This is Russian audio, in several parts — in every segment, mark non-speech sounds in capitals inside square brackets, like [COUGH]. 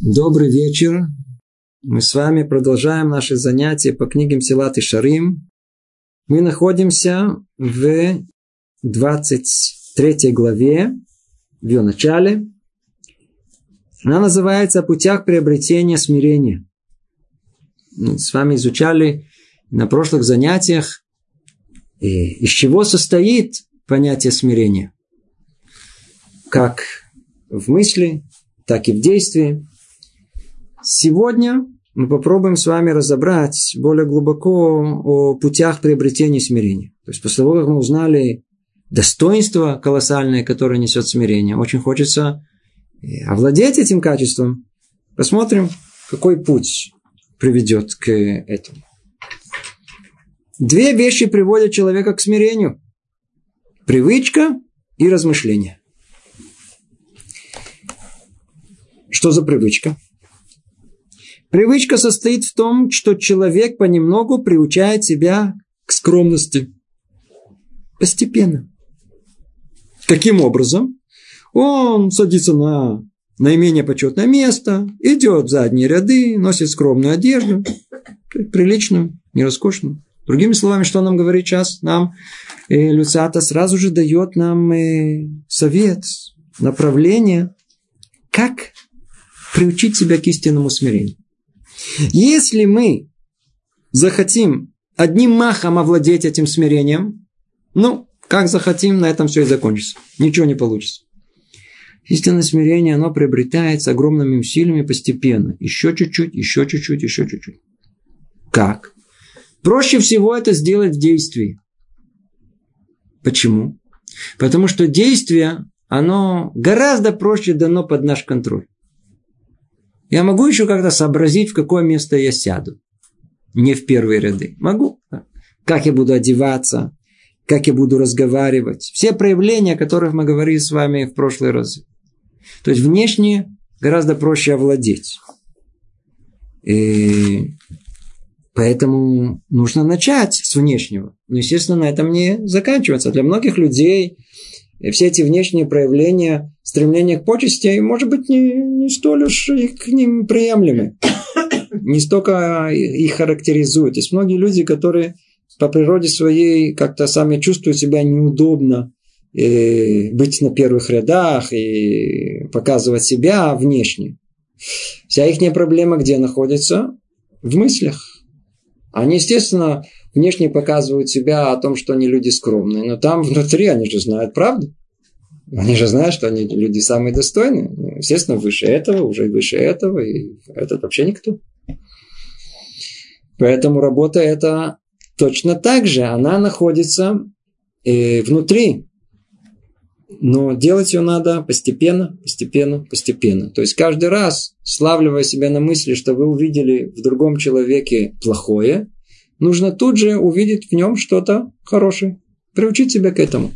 Добрый вечер. Мы с вами продолжаем наши занятия по книгам Силат и Шарим. Мы находимся в 23 главе, в ее начале. Она называется «О путях приобретения смирения». Мы с вами изучали на прошлых занятиях, из чего состоит понятие смирения. Как в мысли, так и в действии. Сегодня мы попробуем с вами разобрать более глубоко о путях приобретения смирения. То есть после того, как мы узнали достоинство колоссальное, которое несет смирение, очень хочется э, овладеть этим качеством. Посмотрим, какой путь приведет к этому. Две вещи приводят человека к смирению. Привычка и размышление. Что за привычка? Привычка состоит в том, что человек понемногу приучает себя к скромности. Постепенно. Каким образом? Он садится на наименее почетное место, идет в задние ряды, носит скромную одежду, приличную, не роскошную. Другими словами, что нам говорит сейчас? Нам э, Люцата сразу же дает нам э, совет, направление, как приучить себя к истинному смирению. Если мы захотим одним махом овладеть этим смирением, ну, как захотим, на этом все и закончится. Ничего не получится. Истинное смирение, оно приобретается огромными усилиями постепенно. Еще чуть-чуть, еще чуть-чуть, еще чуть-чуть. Как? Проще всего это сделать в действии. Почему? Потому что действие, оно гораздо проще дано под наш контроль. Я могу еще как-то сообразить, в какое место я сяду. Не в первые ряды. Могу. Как я буду одеваться, как я буду разговаривать. Все проявления, о которых мы говорили с вами в прошлый раз. То есть внешне гораздо проще овладеть. И поэтому нужно начать с внешнего. Но, естественно, на этом не заканчиваться. Для многих людей все эти внешние проявления стремления к почести, может быть, не, не столь уж к ним приемлемы. [COUGHS] Не столько их характеризуют. Есть многие люди, которые по природе своей как-то сами чувствуют себя неудобно и э, быть на первых рядах и показывать себя внешне. Вся их проблема где находится? В мыслях. Они, естественно, внешне показывают себя о том, что они люди скромные, но там внутри они же знают правду. Они же знают, что они люди самые достойные. Ну, естественно, выше этого, уже выше этого, и этот вообще никто. Поэтому работа эта точно так же, она находится э, внутри. Но делать ее надо постепенно, постепенно, постепенно. То есть каждый раз, славливая себя на мысли, что вы увидели в другом человеке плохое, нужно тут же увидеть в нем что-то хорошее. Приучить себя к этому.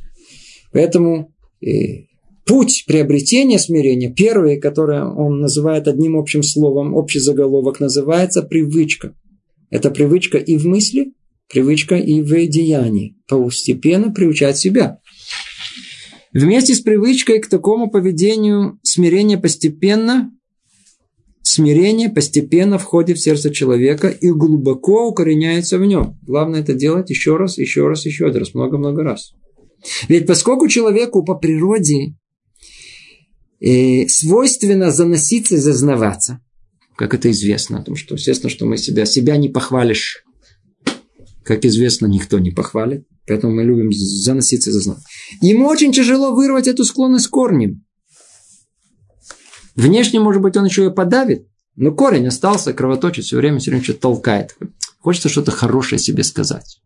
Поэтому путь приобретения смирения, первый, который он называет одним общим словом, общий заголовок, называется привычка. Это привычка и в мысли, привычка и в деянии. Постепенно приучать себя. Вместе с привычкой к такому поведению смирение постепенно, смирение постепенно входит в сердце человека и глубоко укореняется в нем. Главное это делать еще раз, еще раз, еще раз, много-много раз. Ведь поскольку человеку по природе э, свойственно заноситься и зазнаваться, как это известно, потому что, естественно, что мы себя, себя не похвалишь. Как известно, никто не похвалит. Поэтому мы любим заноситься и зазнаваться. Ему очень тяжело вырвать эту склонность корнем. Внешне, может быть, он еще и подавит, но корень остался, кровоточит, все время, все время что-то толкает. Хочется что-то хорошее себе сказать.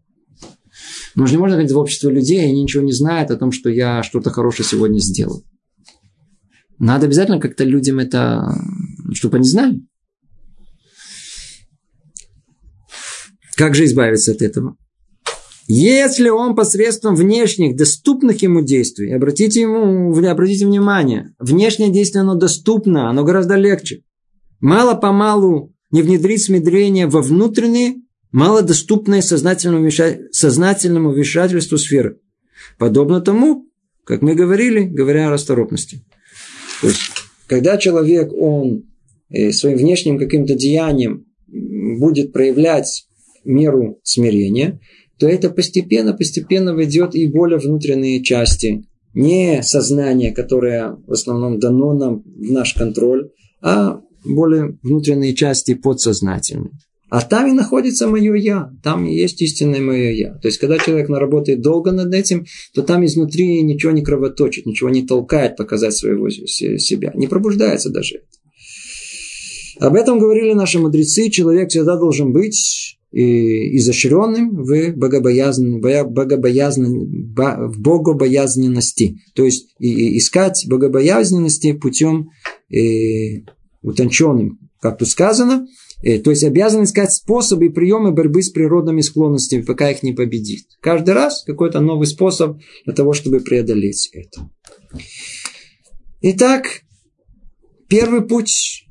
Но же не можно ходить в общество людей, они ничего не знают о том, что я что-то хорошее сегодня сделал. Надо обязательно как-то людям это, чтобы они знали. Как же избавиться от этого? Если он посредством внешних, доступных ему действий, обратите, ему, обратите внимание, внешнее действие, оно доступно, оно гораздо легче. Мало-помалу не внедрить смедрение во внутренние малодоступные сознательному, сознательному вмешательству сферы. Подобно тому, как мы говорили, говоря о расторопности. То есть, когда человек, он э, своим внешним каким-то деянием будет проявлять меру смирения, то это постепенно-постепенно войдет и более внутренние части. Не сознание, которое в основном дано нам в наш контроль, а более внутренние части подсознательные. А там и находится мое я, там и есть истинное мое я. То есть, когда человек работает долго над этим, то там изнутри ничего не кровоточит, ничего не толкает показать своего себя, не пробуждается даже. Об этом говорили наши мудрецы, человек всегда должен быть изощренным в богобоязнен, в богобоязненности. То есть искать богобоязненности путем э, утонченным, как тут сказано, э, то есть обязан искать способы и приемы борьбы с природными склонностями, пока их не победит. Каждый раз какой-то новый способ для того, чтобы преодолеть это. Итак, первый путь,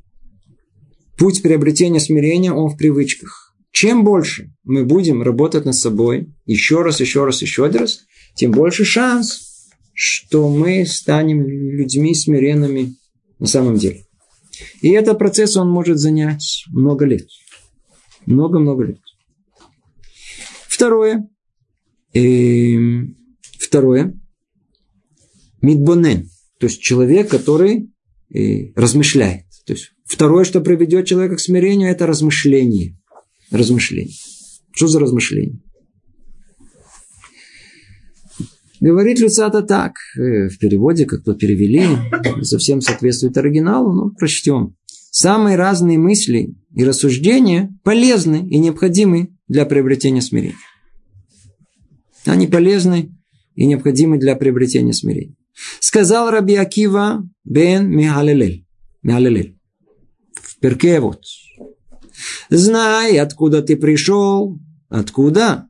путь приобретения смирения, он в привычках. Чем больше мы будем работать над собой, еще раз, еще раз, еще раз, тем больше шанс, что мы станем людьми смиренными на самом деле. И этот процесс, он может занять много лет. Много-много лет. Второе. Э, второе. Мидбонен. То есть человек, который э, размышляет. То есть второе, что приведет человека к смирению, это размышление размышлений. Что за размышление? Говорит Люцата так, э, в переводе, как то перевели, совсем соответствует оригиналу, но прочтем. Самые разные мысли и рассуждения полезны и необходимы для приобретения смирения. Они полезны и необходимы для приобретения смирения. Сказал Раби Акива бен Михалелель. Михалелель. В перке вот, Знай, откуда ты пришел. Откуда?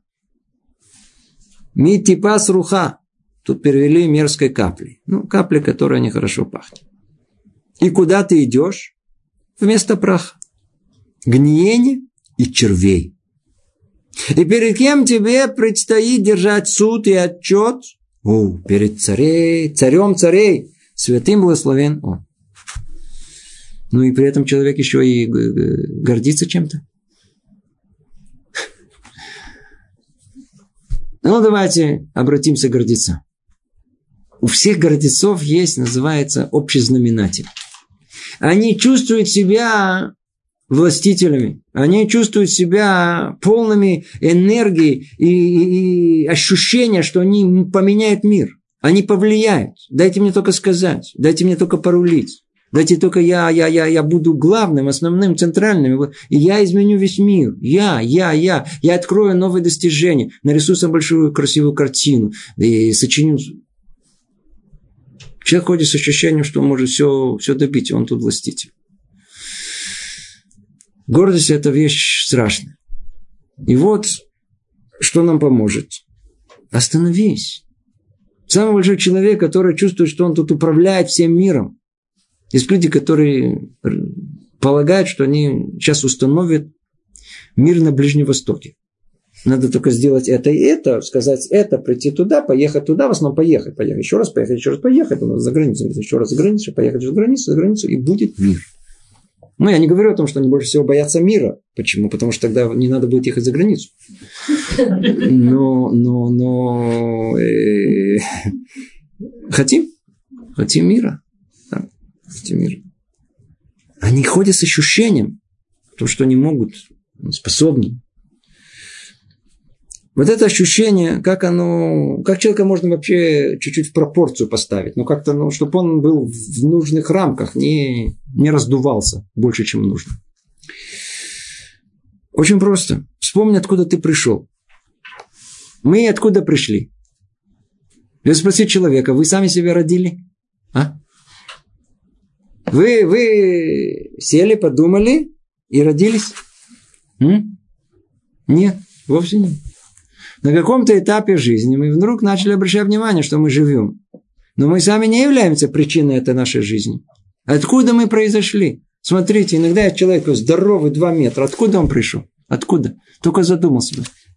Митипас руха. Тут перевели мерзкой капли. Ну, капли, которая нехорошо пахнет. И куда ты идешь? Вместо праха. Гниение и червей. И перед кем тебе предстоит держать суд и отчет? О, перед царей, царем царей, святым благословен он. Ну и при этом человек еще и гордится чем-то. [LAUGHS] Ну, давайте обратимся к гордецам. У всех гордецов есть, называется, общий знаменатель. Они чувствуют себя властителями. Они чувствуют себя полными энергии и, и, и ощущения, что они поменяют мир. Они повлияют. Дайте мне только сказать. Дайте мне только порулить. Дайте только я, я, я, я буду главным, основным, центральным. И я изменю весь мир. Я, я, я. Я открою новые достижения. Нарисую самую большую красивую картину. И сочиню. Человек ходит с ощущением, что он может все, все добить, он тут властитель. Гордость – это вещь страшная. И вот, что нам поможет. Остановись. Самый большой человек, который чувствует, что он тут управляет всем миром. Есть люди, которые полагают, что они сейчас установят мир на Ближнем Востоке. Надо только сделать это и это, сказать это, прийти туда, поехать туда, в основном поехать, поехать, еще раз поехать, еще раз поехать, за границу, еще раз за границу, поехать за границу, за границу, и будет мир. Ну, я не говорю о том, что они больше всего боятся мира. Почему? Потому что тогда не надо будет ехать за границу. Но, но, но э, хотим, хотим мира этим миром. Они ходят с ощущением, то, что они могут, способны. Вот это ощущение, как оно, как человека можно вообще чуть-чуть в пропорцию поставить, ну как-то, ну, чтобы он был в нужных рамках, не, не раздувался больше, чем нужно. Очень просто. Вспомни, откуда ты пришел. Мы откуда пришли? Я спросил человека, вы сами себя родили? А? Вы, вы сели, подумали и родились? М? Нет, вовсе нет. На каком-то этапе жизни мы вдруг начали обращать внимание, что мы живем. Но мы сами не являемся причиной этой нашей жизни. Откуда мы произошли? Смотрите, иногда человек здоровый, два метра. Откуда он пришел? Откуда? Только задумался.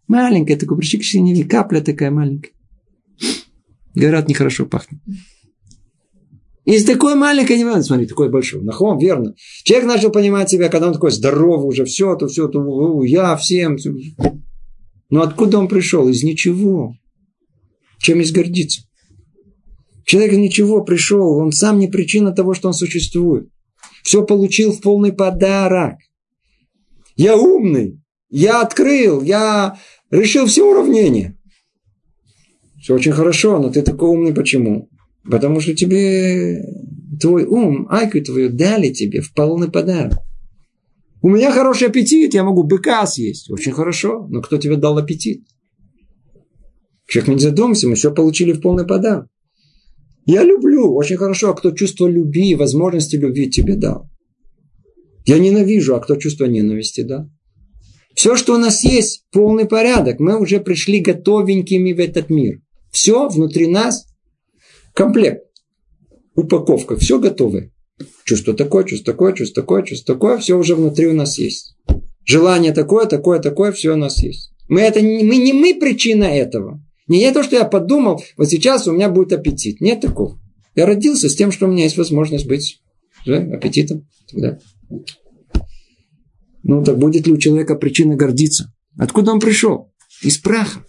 Маленькая такая, причина, капля такая маленькая. Говорят, нехорошо пахнет. Из такой маленькой невозможно, смотри, такой большой. Нахом, верно. Человек начал понимать себя, когда он такой здоровый уже, все, то все, то я всем. Но откуда он пришел? Из ничего. Чем из гордиться? Человек ничего пришел, он сам не причина того, что он существует. Все получил в полный подарок. Я умный, я открыл, я решил все уравнения. Все очень хорошо, но ты такой умный почему? Потому что тебе твой ум, айку твою дали тебе в полный подарок. У меня хороший аппетит, я могу быка съесть. Очень хорошо, но кто тебе дал аппетит? Человек не задумайся, мы все получили в полный подарок. Я люблю, очень хорошо, а кто чувство любви, возможности любви тебе дал? Я ненавижу, а кто чувство ненависти дал? Все, что у нас есть, полный порядок. Мы уже пришли готовенькими в этот мир. Все внутри нас комплект. Упаковка. Все готовое. Чувство такое, чувство такое, чувство такое, чувство такое. Все уже внутри у нас есть. Желание такое, такое, такое. Все у нас есть. Мы, это, мы не мы причина этого. Не я то, что я подумал, вот сейчас у меня будет аппетит. Нет такого. Я родился с тем, что у меня есть возможность быть да, аппетитом. Тогда. Ну, так будет ли у человека причина гордиться? Откуда он пришел? Из праха.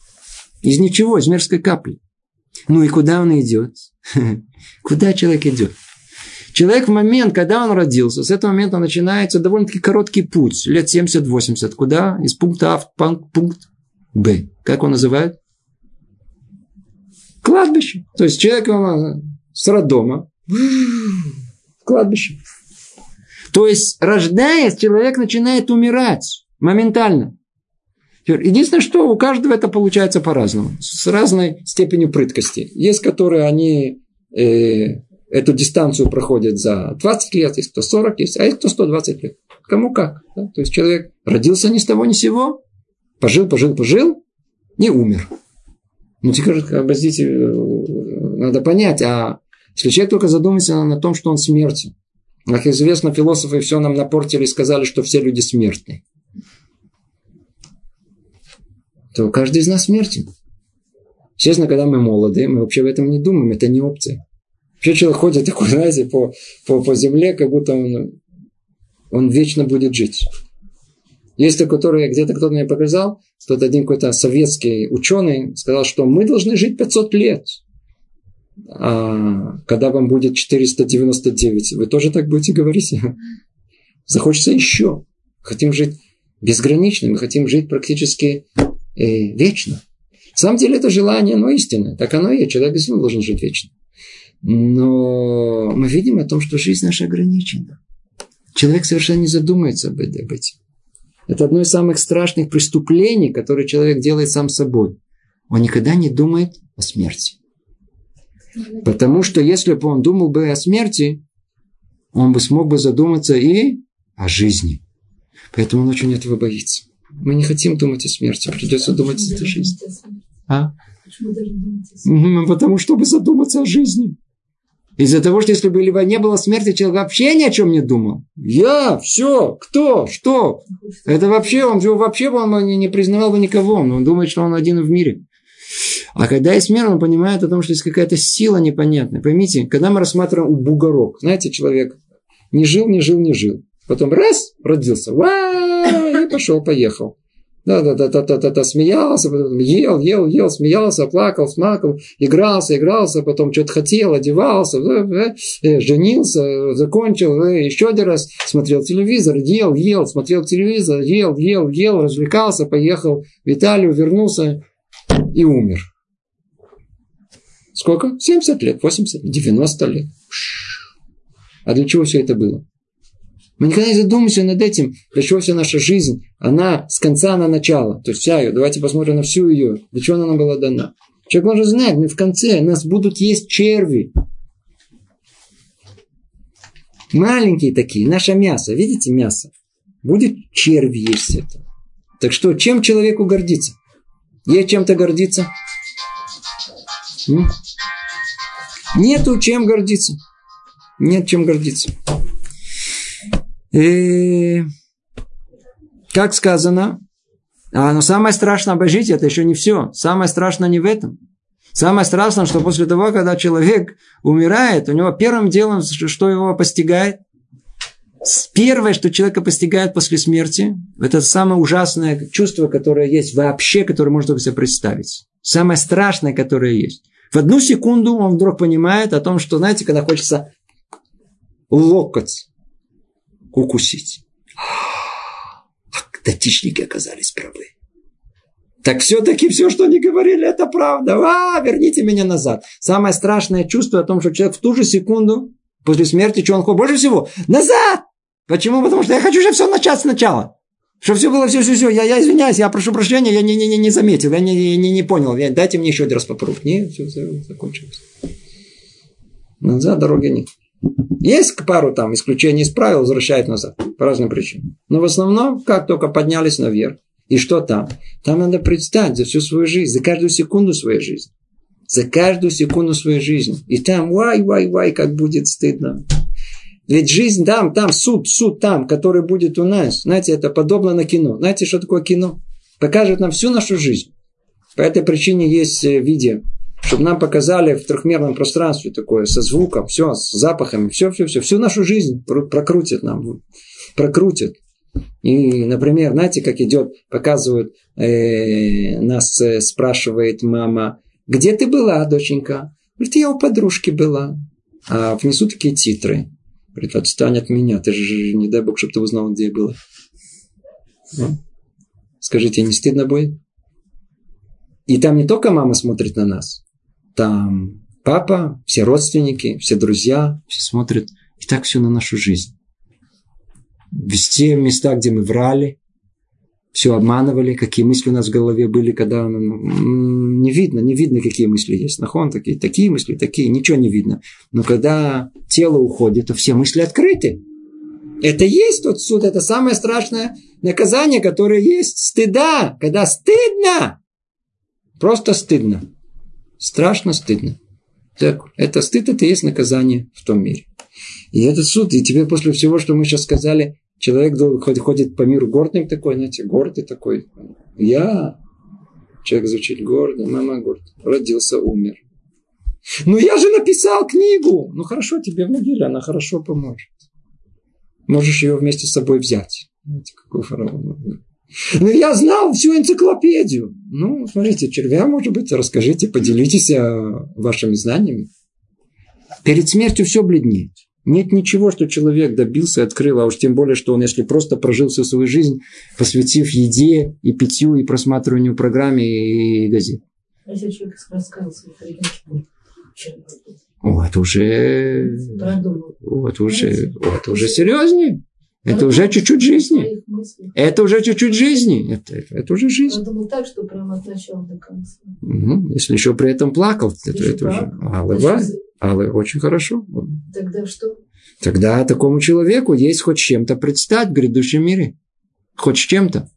Из ничего, из мерзкой капли. Ну и куда он идет? [LAUGHS] Куда человек идет? Человек в момент, когда он родился, с этого момента начинается довольно-таки короткий путь, лет 70-80. Куда? Из пункта А в пункт Б. Как он называет? Кладбище. То есть человек он, с роддома [GASPS] кладбище. То есть, рождаясь, человек начинает умирать моментально. Единственное, что у каждого это получается по-разному, с разной степенью прыткости. Есть, которые они э, эту дистанцию проходят за 20 лет, есть кто 40, есть, а есть кто 120 лет. Кому как. Да? То есть человек родился ни с того ни с сего, пожил, пожил, пожил, не умер. Ну, теперь, образите, э, надо понять, а если человек только задумается на том, что он смертен, как известно, философы все нам напортили и сказали, что все люди смертны то каждый из нас смертен. Естественно, когда мы молоды, мы вообще в этом не думаем, это не опция. Вообще человек ходит такой, [LAUGHS] знаете, по, по, по земле, как будто он, он вечно будет жить. Есть такой, который где-то кто-то мне показал, что один какой-то советский ученый сказал, что мы должны жить 500 лет. А когда вам будет 499, вы тоже так будете говорить? [LAUGHS] Захочется еще. Хотим жить безгранично, мы хотим жить практически э, вечно. На самом деле это желание, оно истинное. Так оно и есть. Человек действительно должен жить вечно. Но мы видим о том, что жизнь наша ограничена. Человек совершенно не задумается об этом. Это одно из самых страшных преступлений, которые человек делает сам собой. Он никогда не думает о смерти. Потому что если бы он думал бы о смерти, он бы смог бы задуматься и о жизни. Поэтому он очень этого боится. Мы не хотим думать о смерти, придется думать о жизни. А? Потому чтобы задуматься о жизни. Из-за того, что если бы не было смерти, человек вообще ни о чем не думал. Я, все, кто, что. Это вообще, он вообще он не признавал бы никого. Он думает, что он один в мире. А когда есть смерть, он понимает о том, что есть какая-то сила непонятная. Поймите, когда мы рассматриваем бугорок, знаете, человек не жил, не жил, не жил. Потом раз, родился. Ва! Пошел, поехал. Да, да, да, да, да, да, да, смеялся, потом ел, ел, ел, смеялся, плакал, смакал, игрался, игрался, потом что-то хотел, одевался, э, э, женился, закончил, э, еще один раз смотрел телевизор, ел, ел, смотрел телевизор, ел, ел, ел, развлекался, поехал в Италию, вернулся и умер. Сколько? 70 лет, 80, 90 лет. А для чего все это было? Мы никогда не задумываемся над этим, для чего вся наша жизнь, она с конца на начало. То есть вся ее, давайте посмотрим на всю ее, для чего она нам была дана. Человек может знать, мы в конце, нас будут есть черви. Маленькие такие, наше мясо, видите мясо? Будет черви есть это. Так что, чем человеку гордиться? Есть чем-то гордиться? Нету чем гордиться. Нет чем гордиться. И, как сказано, а, но самое страшное обожить это еще не все. Самое страшное не в этом. Самое страшное, что после того, когда человек умирает, у него первым делом, что его постигает, Первое, что человека постигает после смерти, это самое ужасное чувство, которое есть вообще, которое можно себе представить. Самое страшное, которое есть. В одну секунду он вдруг понимает о том, что, знаете, когда хочется локоть укусить. А датичники оказались правы. Так все-таки все, что они говорили, это правда. А, верните меня назад. Самое страшное чувство о том, что человек в ту же секунду после смерти, что он хочет больше всего? Назад! Почему? Потому что я хочу уже все начать сначала. Чтобы все было все, все, все. Я, я извиняюсь, я прошу прощения, я не, не, не, не заметил, я не, не, не понял. Я, дайте мне еще один раз попробовать. Нет, все, все закончилось. Назад дороги нет. Есть пару там исключений из правил, возвращают назад. По разным причинам. Но в основном, как только поднялись наверх. И что там? Там надо представить за всю свою жизнь, за каждую секунду своей жизни. За каждую секунду своей жизни. И там, вай, вай, вай, как будет стыдно. Ведь жизнь там, там, суд, суд там, который будет у нас. Знаете, это подобно на кино. Знаете, что такое кино? Покажет нам всю нашу жизнь. По этой причине есть э, видео, чтобы нам показали в трехмерном пространстве такое, со звуком, все, с запахами, все, все, все, всю нашу жизнь прокрутит нам, прокрутит. И, например, знаете, как идет, показывают, э, нас э, спрашивает мама, где ты была, доченька? Говорит, я у подружки была. А внизу такие титры. Говорит, отстань от меня, ты же, не дай бог, чтобы ты узнал, где я была. Ну? Скажите, не стыдно будет? И там не только мама смотрит на нас, там папа, все родственники, все друзья, все смотрят и так все на нашу жизнь. Везде места, где мы врали, все обманывали, какие мысли у нас в голове были, когда не видно, не видно, какие мысли есть. Нахон такие, такие мысли, такие, ничего не видно. Но когда тело уходит, то все мысли открыты. Это есть тот суд, это самое страшное наказание, которое есть. Стыда, когда стыдно. Просто стыдно. Страшно стыдно. Так, это стыд, это есть наказание в том мире. И этот суд, и тебе после всего, что мы сейчас сказали, Человек ходит, по миру гордым такой, знаете, гордый такой. Я, человек звучит гордо, мама горд, родился, умер. Ну я же написал книгу. Ну хорошо, тебе в могиле она хорошо поможет. Можешь ее вместе с собой взять. Знаете, какой фараон. Ну, я знал всю энциклопедию. Ну, смотрите, червя, может быть, расскажите, поделитесь вашими знаниями. Перед смертью все бледнеет. Нет ничего, что человек добился и открыл, а уж тем более, что он, если просто прожил всю свою жизнь, посвятив еде и питью, и просматриванию программы и газет. А если человек раскаялся, о, это уже... О, это уже, о, это уже серьезнее. Это уже чуть-чуть жизни. Это уже чуть-чуть жизни. Это, это, это уже жизнь. Он думал так, что прямо от начала до конца. Угу. Если еще при этом плакал, это, это уже... Аллах. Але очень хорошо. Тогда что? Тогда такому человеку есть хоть чем-то предстать в грядущем мире. Хоть чем-то.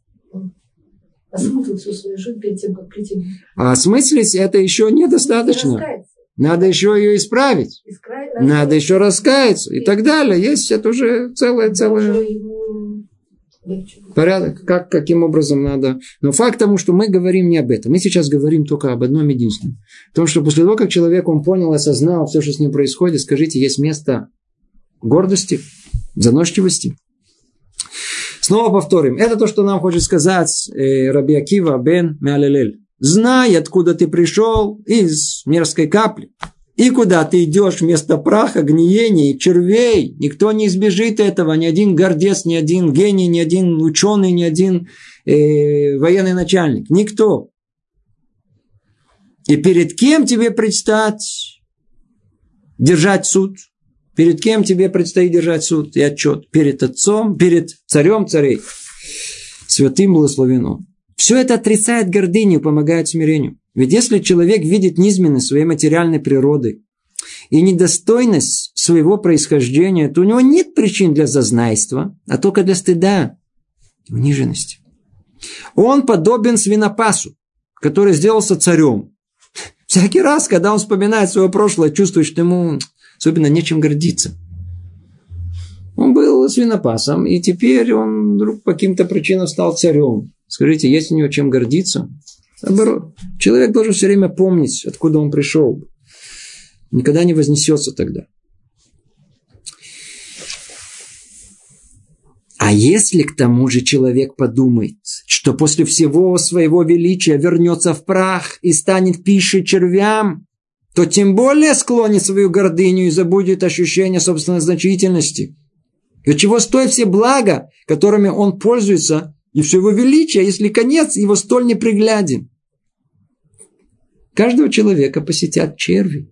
Осмыслить всю свою жизнь перед тем, как прийти. А осмыслить это еще недостаточно. Надо еще ее исправить. Искра... Надо еще раскаяться. И, так далее. Есть это уже целое, целое порядок, как, каким образом надо. Но факт тому, что мы говорим не об этом. Мы сейчас говорим только об одном единственном. В том, что после того, как человек он понял, осознал все, что с ним происходит, скажите, есть место гордости, заносчивости. Снова повторим. Это то, что нам хочет сказать э, Раби Акива бен Меалелель. Знай, откуда ты пришел из мерзкой капли. И куда ты идешь вместо праха, гниения и червей? Никто не избежит этого. Ни один гордец, ни один гений, ни один ученый, ни один э, военный начальник. Никто. И перед кем тебе предстать держать суд? Перед кем тебе предстоит держать суд и отчет? Перед отцом, перед царем царей. Святым благословен Все это отрицает гордыню, помогает смирению. Ведь если человек видит низменность своей материальной природы и недостойность своего происхождения, то у него нет причин для зазнайства, а только для стыда и униженности. Он подобен свинопасу, который сделался царем. Всякий раз, когда он вспоминает свое прошлое, чувствует, что ему особенно нечем гордиться. Он был свинопасом, и теперь он вдруг по каким-то причинам стал царем. Скажите, есть у него чем гордиться? Наоборот, человек должен все время помнить, откуда он пришел. Никогда не вознесется тогда. А если к тому же человек подумает, что после всего своего величия вернется в прах и станет пищей червям, то тем более склонит свою гордыню и забудет ощущение собственной значительности. И чего стоят все блага, которыми он пользуется, и все его величие, если конец его столь непригляден. Каждого человека посетят черви.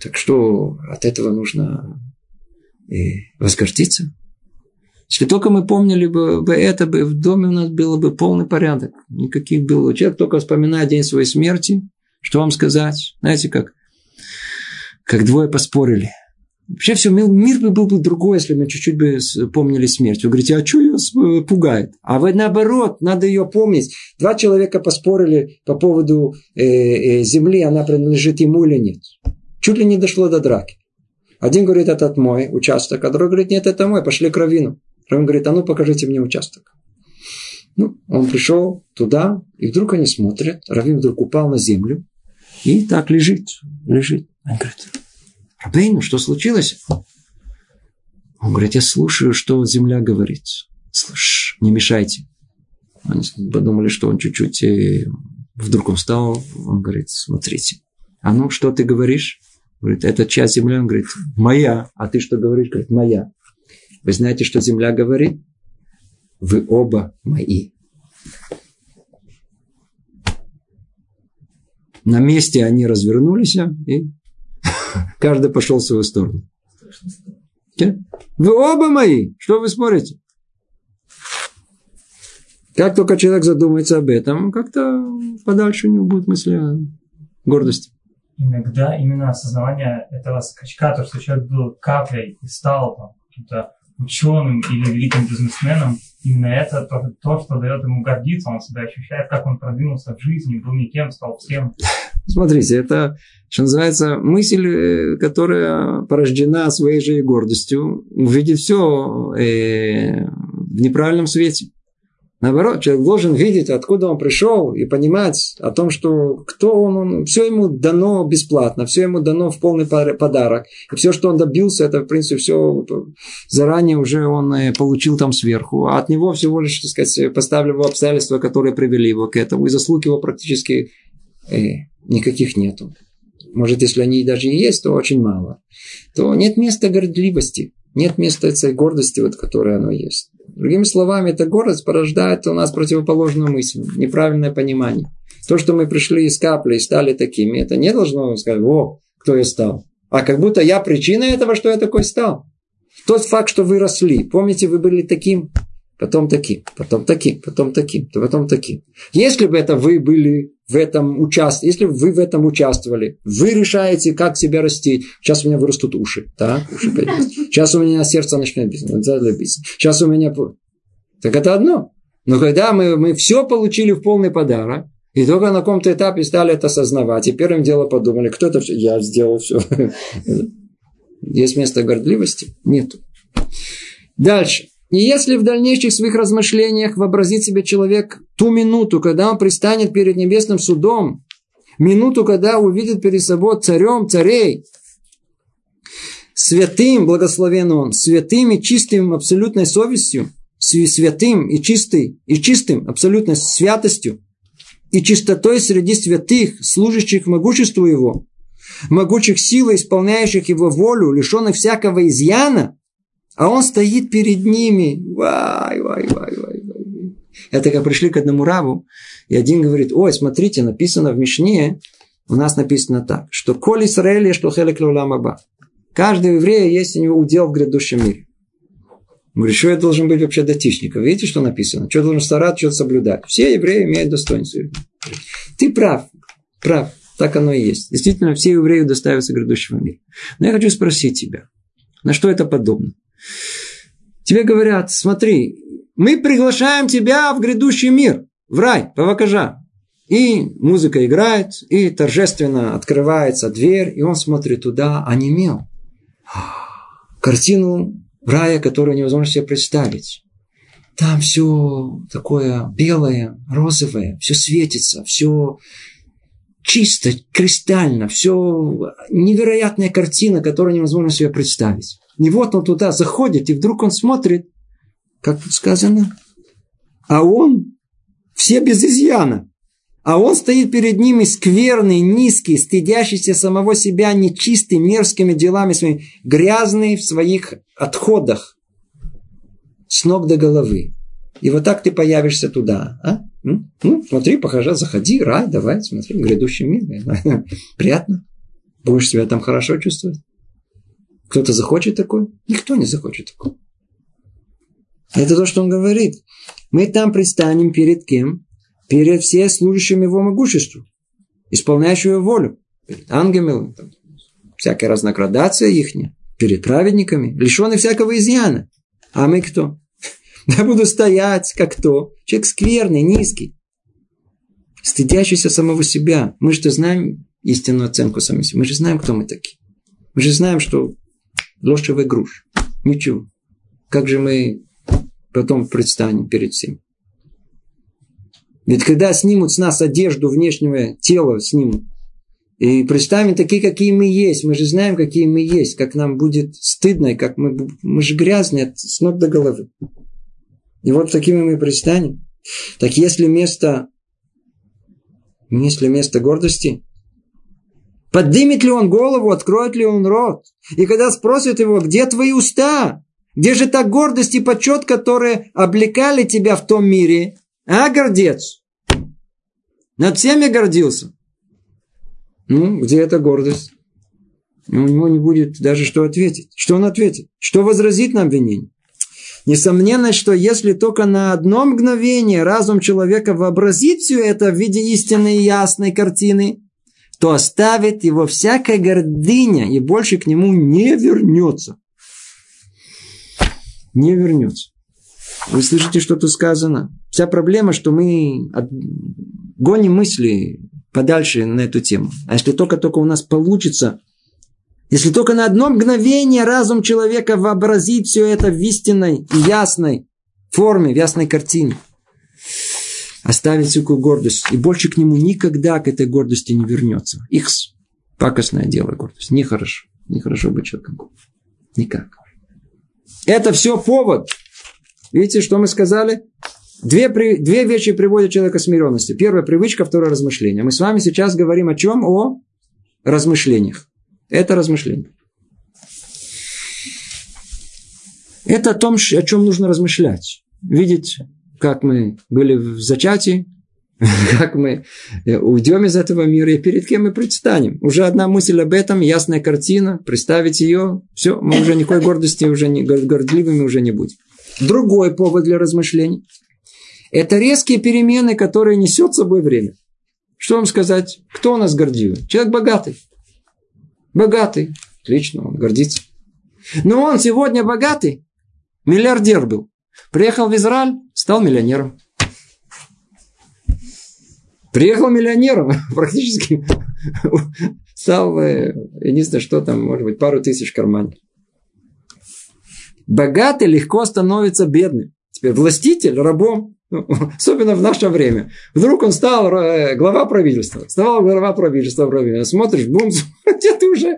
Так что от этого нужно и возгордиться. Если только мы помнили бы, это, бы в доме у нас было бы полный порядок. Никаких было. Человек только вспоминает день своей смерти. Что вам сказать? Знаете, как, как двое поспорили. Вообще все, мир, мир бы был бы другой, если мы чуть-чуть бы помнили смерть. Вы говорите, а что ее э, пугает? А вы наоборот, надо ее помнить. Два человека поспорили по поводу э, э, земли, она принадлежит ему или нет. Чуть ли не дошло до драки. Один говорит, это мой участок, а другой говорит, нет, это мой, пошли к Равину. Равин говорит, а ну покажите мне участок. Ну, он пришел туда, и вдруг они смотрят, Равин вдруг упал на землю, и так лежит, лежит. Он говорит, Рабейну, что случилось? Он говорит, я слушаю, что земля говорит. Слышь, не мешайте. Они подумали, что он чуть-чуть... Э, вдруг он встал, он говорит, смотрите. А ну, что ты говоришь? Говорит, это часть земли. Он говорит, моя. А ты что говоришь? Говорит, моя. Вы знаете, что земля говорит? Вы оба мои. На месте они развернулись и [LAUGHS] каждый пошел в свою сторону. Вы оба мои. Что вы смотрите? Как только человек задумается об этом, как-то подальше у него будет мысли о гордости иногда именно осознавание этого скачка, то, что человек был каплей и стал там, каким-то ученым или великим бизнесменом, именно это то, то, что дает ему гордиться, он себя ощущает, как он продвинулся в жизни, был никем, стал всем. Смотрите, это, что называется, мысль, э, которая порождена своей же гордостью, увидит все э, в неправильном свете. Наоборот, человек должен видеть, откуда он пришел, и понимать о том, что кто он, он все ему дано бесплатно, все ему дано в полный подарок. И все, что он добился, это, в принципе, все заранее уже он э, получил там сверху. А от него всего лишь, так сказать, поставили обстоятельства, которые привели его к этому. И заслуг его практически э, никаких нету. Может, если они даже и есть, то очень мало. То нет места гордливости. Нет места этой гордости, вот, которая оно есть. Другими словами, эта гордость порождает у нас противоположную мысль, неправильное понимание. То, что мы пришли из капли и стали такими, это не должно сказать, о, кто я стал. А как будто я причина этого, что я такой стал. Тот факт, что вы росли. Помните, вы были таким, потом таким, потом таким, потом таким, потом таким. Если бы это вы были в этом участвовали, если вы в этом участвовали, вы решаете, как себя растить. Сейчас у меня вырастут уши, да, уши. Сейчас у меня сердце начнет биться, Сейчас у меня... Так это одно. Но когда мы, мы все получили в полный подарок, и только на каком-то этапе стали это осознавать, и первым делом подумали, кто это все? Я сделал все. [LAUGHS] Есть место гордливости? Нету. Дальше. И если в дальнейших своих размышлениях вообразит себе человек ту минуту, когда он пристанет перед небесным судом, минуту, когда увидит перед собой царем царей, святым, благословен он, святым и чистым абсолютной совестью, святым и чистый, и чистым абсолютной святостью, и чистотой среди святых, служащих могуществу его, могучих силой, исполняющих его волю, лишенных всякого изъяна, а он стоит перед ними. Вай, вай, вай, вай, вай. Это как пришли к одному раву, и один говорит, ой, смотрите, написано в Мишне, у нас написано так, что «Коль Исраэль, что хелек ламаба». Каждый еврей есть у него удел в грядущем мире. Говорит, что я должен быть вообще дотичником? Видите, что написано? Что должен стараться, что соблюдать? Все евреи имеют достоинство. Ты прав, прав. Так оно и есть. Действительно, все евреи доставятся грядущего мира. Но я хочу спросить тебя, на что это подобно? Тебе говорят, смотри, мы приглашаем тебя в грядущий мир, в рай, по Вакажа. И музыка играет, и торжественно открывается дверь, и он смотрит туда, а не мел. Картину рая, которую невозможно себе представить. там все такое белое, розовое, все светится, все чисто, кристально, все невероятная картина, которую невозможно себе представить. И вот он туда заходит, и вдруг он смотрит, как тут сказано, а он все без изъяна. А он стоит перед ними скверный, низкий, стыдящийся самого себя, нечистый, мерзкими делами своими, грязный в своих отходах, с ног до головы. И вот так ты появишься туда. А? Ну, смотри, похожа, заходи, рай, давай, смотри, грядущий мир. [LAUGHS] Приятно. Будешь себя там хорошо чувствовать. Кто-то захочет такой? Никто не захочет такой. Это то, что он говорит. Мы там предстанем перед кем? Перед все служащими его могуществу, исполняющими его волю. Перед ангелами, там, всякая разноградация их, перед праведниками, лишенные всякого изъяна. А мы кто? [LAUGHS] Я буду стоять, как кто? Человек скверный, низкий, стыдящийся самого себя. Мы же знаем истинную оценку самого себя. Мы же знаем, кто мы такие. Мы же знаем, что ложевый груш. Ничего. Как же мы потом предстанем перед всем? Ведь когда снимут с нас одежду внешнего тела, снимут, и представим такие, какие мы есть. Мы же знаем, какие мы есть. Как нам будет стыдно, и как мы, мы же грязные с ног до головы. И вот такими мы пристанем. Так если место, если место гордости, поднимет ли он голову, откроет ли он рот? И когда спросят его, где твои уста? Где же та гордость и почет, которые облекали тебя в том мире? А, гордец? Над всеми гордился. Ну, где эта гордость? У него не будет даже что ответить. Что он ответит? Что возразит на обвинение? Несомненно, что если только на одно мгновение разум человека вообразит все это в виде истинной ясной картины, то оставит его всякая гордыня и больше к нему не вернется. Не вернется. Вы слышите, что тут сказано? Вся проблема, что мы гоним мысли подальше на эту тему. А если только-только у нас получится если только на одно мгновение разум человека вообразит все это в истинной ясной форме, в ясной картине, оставит всякую гордость, и больше к нему никогда к этой гордости не вернется. Ихс. Пакостное дело гордость. Нехорошо. Нехорошо быть человеком. Никак. Это все повод. Видите, что мы сказали? Две, две вещи приводят человека к смиренности. Первая привычка, второе размышление. Мы с вами сейчас говорим о чем? О размышлениях. Это размышление. Это о том, о чем нужно размышлять. Видеть, как мы были в зачатии, [LAUGHS] как мы э, уйдем из этого мира и перед кем мы предстанем. Уже одна мысль об этом, ясная картина, представить ее, все, мы уже никакой гордости, уже не, гордливыми уже не будем. Другой повод для размышлений – это резкие перемены, которые несет с собой время. Что вам сказать? Кто у нас гордивый? Человек богатый. Богатый. Отлично, он гордится. Но он сегодня богатый. Миллиардер был. Приехал в Израиль, стал миллионером. Приехал миллионером, [LAUGHS] практически [LAUGHS] стал, я не знаю, что там, может быть, пару тысяч в кармане. Богатый легко становится бедным. Теперь властитель рабом. [LAUGHS] Особенно в наше время. Вдруг он стал э, глава правительства. Стал глава правительства. Смотришь, бум, где ты уже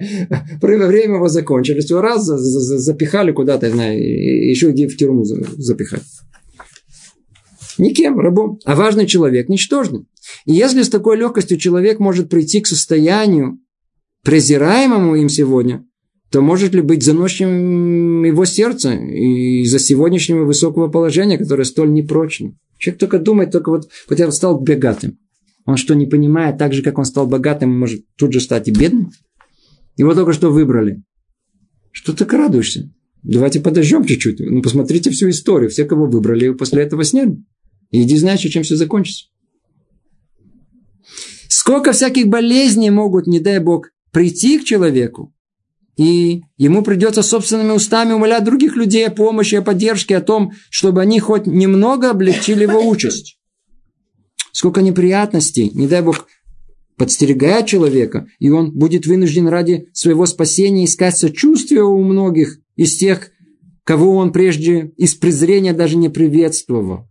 время его закончились. Все раз запихали куда-то, знаю, еще где в тюрьму запихали. Никем, рабом. А важный человек ничтожный. И если с такой легкостью человек может прийти к состоянию, презираемому им сегодня, то может ли быть заносчивым его сердце из-за сегодняшнего высокого положения, которое столь непрочно? Человек только думает, только вот, вот я стал богатым. Он что, не понимает, так же, как он стал богатым, может тут же стать и бедным? Его только что выбрали. Что ты радуешься? Давайте подождем чуть-чуть. Ну, посмотрите всю историю. Все, кого выбрали, после этого сняли. Иди знаешь, чем все закончится. Сколько всяких болезней могут, не дай Бог, прийти к человеку, и ему придется собственными устами умолять других людей о помощи, о поддержке, о том, чтобы они хоть немного облегчили его участь. Сколько неприятностей, не дай Бог, подстерегает человека, и он будет вынужден ради своего спасения искать сочувствие у многих из тех, кого он прежде из презрения даже не приветствовал.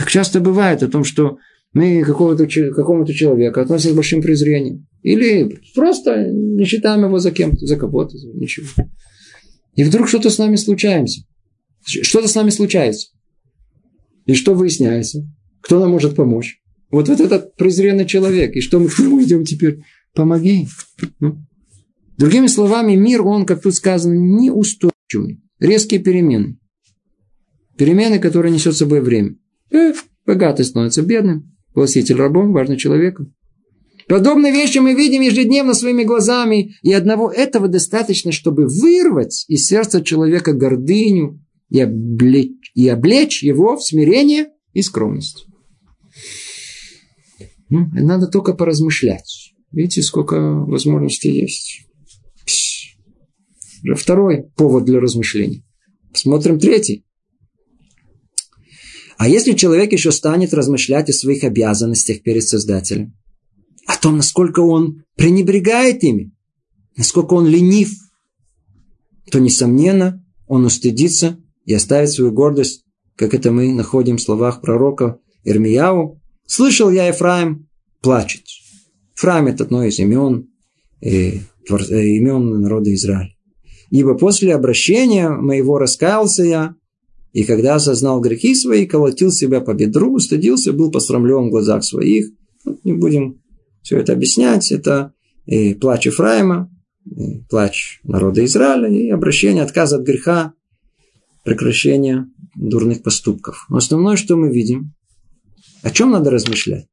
Как часто бывает о том, что мы какого-то, какому-то человека относимся с большим презрением. Или просто не считаем его за кем-то, за кого-то, за ничего. И вдруг что-то с нами случается. Что-то с нами случается. И что выясняется? Кто нам может помочь? Вот, вот этот презренный человек. И что мы к нему идем теперь? Помоги. Ну. Другими словами, мир, он, как тут сказано, неустойчивый. Резкие перемены. Перемены, которые несет с собой время. Э, богатый становится бедным. Властитель рабом, важный человеком. Подобные вещи мы видим ежедневно своими глазами, и одного этого достаточно, чтобы вырвать из сердца человека гордыню и облечь, и облечь его в смирение и скромность. Ну, надо только поразмышлять. Видите, сколько возможностей есть. Второй повод для размышлений. Посмотрим третий. А если человек еще станет размышлять о своих обязанностях перед Создателем, о том, насколько он пренебрегает ими, насколько он ленив, то, несомненно, он устыдится и оставит свою гордость, как это мы находим в словах пророка Ирмияу. «Слышал я, Ефраим плачет». Ефраим – это одно из имен, э, э, имен народа Израиля. «Ибо после обращения моего раскаялся я, и когда осознал грехи свои, колотил себя по бедру, стыдился, был посрамлен в глазах своих. Не будем все это объяснять. Это и плач Ефраима, и плач народа Израиля, и обращение, отказ от греха, прекращение дурных поступков. Но основное, что мы видим, о чем надо размышлять?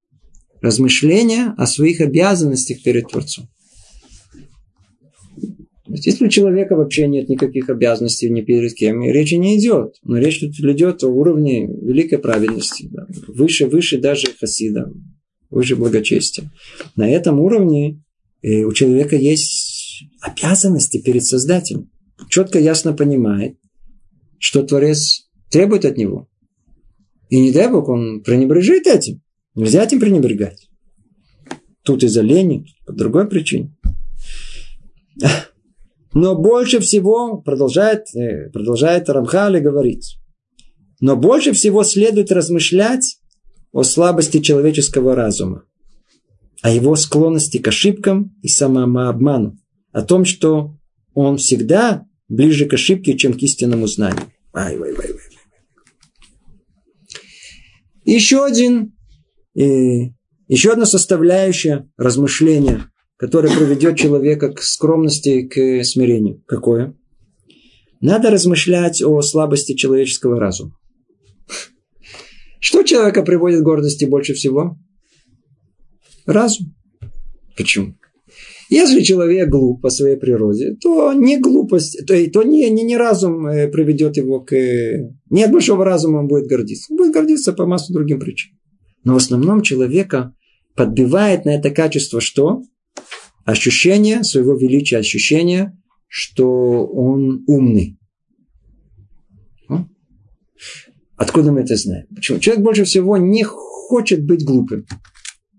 Размышления о своих обязанностях перед Творцом. Если у человека вообще нет никаких обязанностей ни перед кем, речи не идет. Но речь тут идет о уровне великой праведности. Да. Выше, выше даже хасида, выше благочестия. На этом уровне э, у человека есть обязанности перед Создателем. Четко, ясно понимает, что Творец требует от него. И не дай Бог, он пренебрежит этим. Нельзя этим пренебрегать. Тут из-за лени, по другой причине. Но больше всего, продолжает, э, продолжает Рамхали говорить, но больше всего следует размышлять о слабости человеческого разума, о его склонности к ошибкам и самообману, о том, что он всегда ближе к ошибке, чем к истинному знанию. Ай, вай, вай, вай. Еще один, э, еще одна составляющая размышления которое приведет человека к скромности, к смирению. Какое? Надо размышлять о слабости человеческого разума. Что человека приводит к гордости больше всего? Разум. Почему? Если человек глуп по своей природе, то не глупость, то, то не, не, не разум э, приведет его к... Не от большого разума он будет гордиться. Он будет гордиться по массу другим причинам. Но в основном человека подбивает на это качество что? Ощущение своего величия, ощущение, что он умный. Откуда мы это знаем? Почему? Человек больше всего не хочет быть глупым.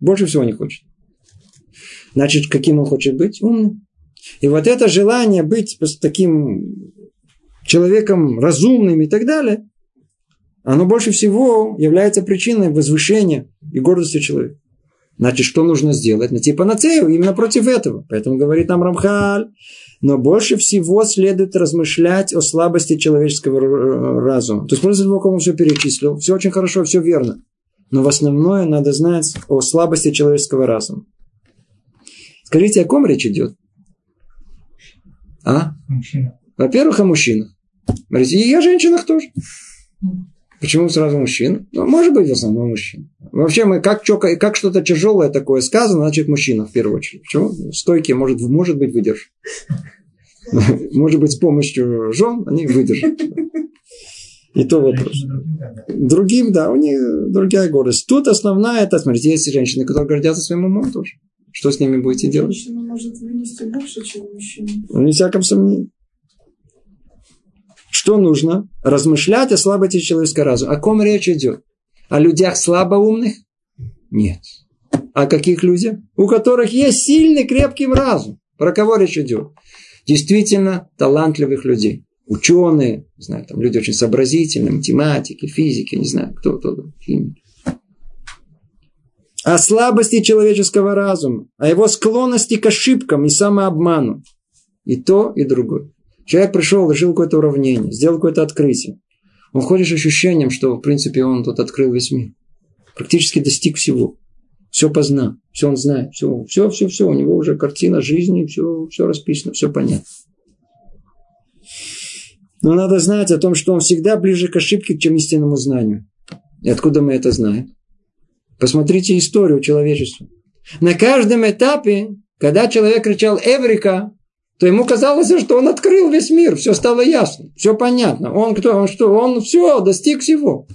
Больше всего не хочет. Значит, каким он хочет быть? Умным. И вот это желание быть таким человеком разумным и так далее, оно больше всего является причиной возвышения и гордости человека. Значит, что нужно сделать? Найти панацею именно против этого. Поэтому говорит нам Рамхаль. Но больше всего следует размышлять о слабости человеческого разума. То есть, после того, как он все перечислил, все очень хорошо, все верно. Но в основное надо знать о слабости человеческого разума. Скажите, о ком речь идет? А? Мужчина. Во-первых, о мужчинах. И о женщинах тоже. Почему сразу мужчина? Ну, может быть, в основном мужчина. Вообще, мы как, как что-то тяжелое такое сказано, значит, мужчина в первую очередь. Почему? Стойкие, может, может быть, выдержат. [LAUGHS] Может быть, с помощью жен они выдержат. И то вопрос. Другим, да, у них другая гордость. Тут основная, это, смотрите, есть женщины, которые гордятся своим умом тоже. Что с ними будете делать? Женщина может вынести больше, чем мужчина. Ну, не всяком сомнении. Что нужно? Размышлять о слабости человеческого разума. О ком речь идет? О людях слабоумных? Нет. О каких людях? У которых есть сильный, крепкий разум. Про кого речь идет? Действительно талантливых людей. ученые, не знаю, там люди очень сообразительные, математики, физики, не знаю, кто, кто, химики. О слабости человеческого разума, о его склонности к ошибкам и самообману. И то, и другое. Человек пришел, решил какое-то уравнение, сделал какое-то открытие. Ходит с ощущением, что, в принципе, он тут открыл весь мир. Практически достиг всего. Все познал, все он знает, все, все, все, все. У него уже картина жизни, все, все расписано, все понятно. Но надо знать о том, что он всегда ближе к ошибке, чем истинному знанию. И откуда мы это знаем? Посмотрите историю человечества. На каждом этапе, когда человек кричал «Эврика», то ему казалось, что он открыл весь мир, все стало ясно, все понятно. Он кто, он что, он все, достиг всего.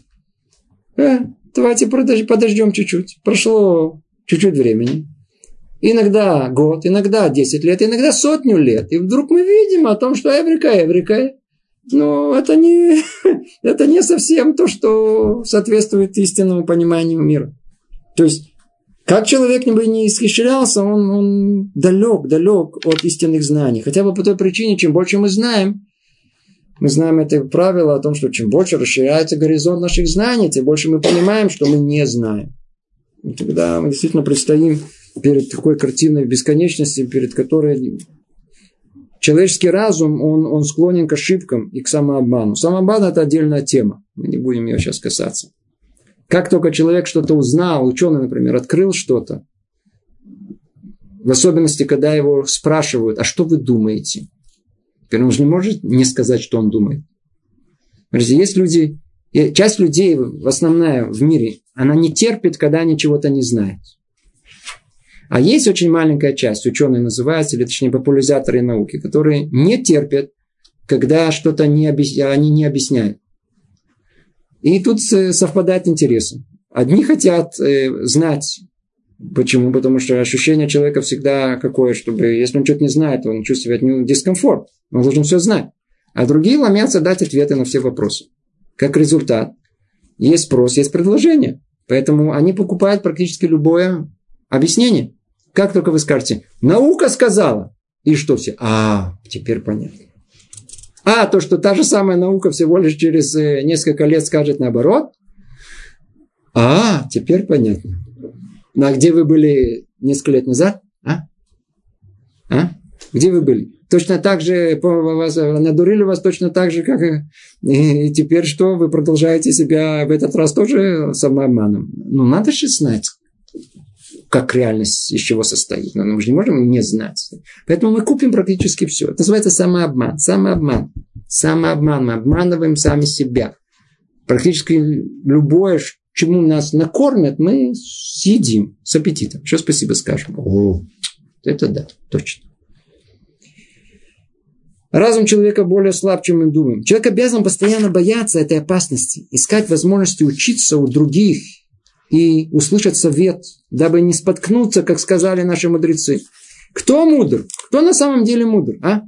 Э, давайте подождем чуть-чуть. Прошло чуть-чуть времени. Иногда год, иногда 10 лет, иногда сотню лет. И вдруг мы видим о том, что Эврика, Эврика. Но это не, [LAUGHS] это не совсем то, что соответствует истинному пониманию мира. То есть как человек бы не исхищрялся, он, он далек, далек от истинных знаний. Хотя бы по той причине, чем больше мы знаем, мы знаем это правило о том, что чем больше расширяется горизонт наших знаний, тем больше мы понимаем, что мы не знаем. И тогда мы действительно предстоим перед такой картиной бесконечности, перед которой человеческий разум, он, он склонен к ошибкам и к самообману. Самообман – это отдельная тема. Мы не будем ее сейчас касаться. Как только человек что-то узнал, ученый, например, открыл что-то, в особенности, когда его спрашивают, а что вы думаете? Теперь он же не может не сказать, что он думает. Смотрите, есть люди, часть людей, в основная в мире, она не терпит, когда они чего-то не знают. А есть очень маленькая часть, ученые называются, или точнее популяризаторы науки, которые не терпят, когда что-то не объяс... они не объясняют. И тут э, совпадают интересы. Одни хотят э, знать, почему, потому что ощущение человека всегда какое, чтобы, если он что-то не знает, он чувствует него дискомфорт, он должен все знать. А другие ломятся дать ответы на все вопросы. Как результат, есть спрос, есть предложение. Поэтому они покупают практически любое объяснение. Как только вы скажете, наука сказала, и что все? А, теперь понятно. А то, что та же самая наука всего лишь через э, несколько лет скажет наоборот. А, теперь понятно. Ну, а где вы были несколько лет назад? А? А? Где вы были? Точно так же вас, надурили вас точно так же, как и, и теперь что? Вы продолжаете себя в этот раз тоже самообманом. Ну, надо же знать, как реальность из чего состоит. Но мы же не можем не знать. Поэтому мы купим практически все. Это называется самообман. Самообман. Самообман. Мы обманываем сами себя. Практически любое, чему нас накормят, мы съедим с аппетитом. Еще спасибо скажем. О, это да, точно. Разум человека более слаб, чем мы думаем. Человек обязан постоянно бояться этой опасности, искать возможности учиться у других и услышать совет, дабы не споткнуться, как сказали наши мудрецы. Кто мудр? Кто на самом деле мудр? А?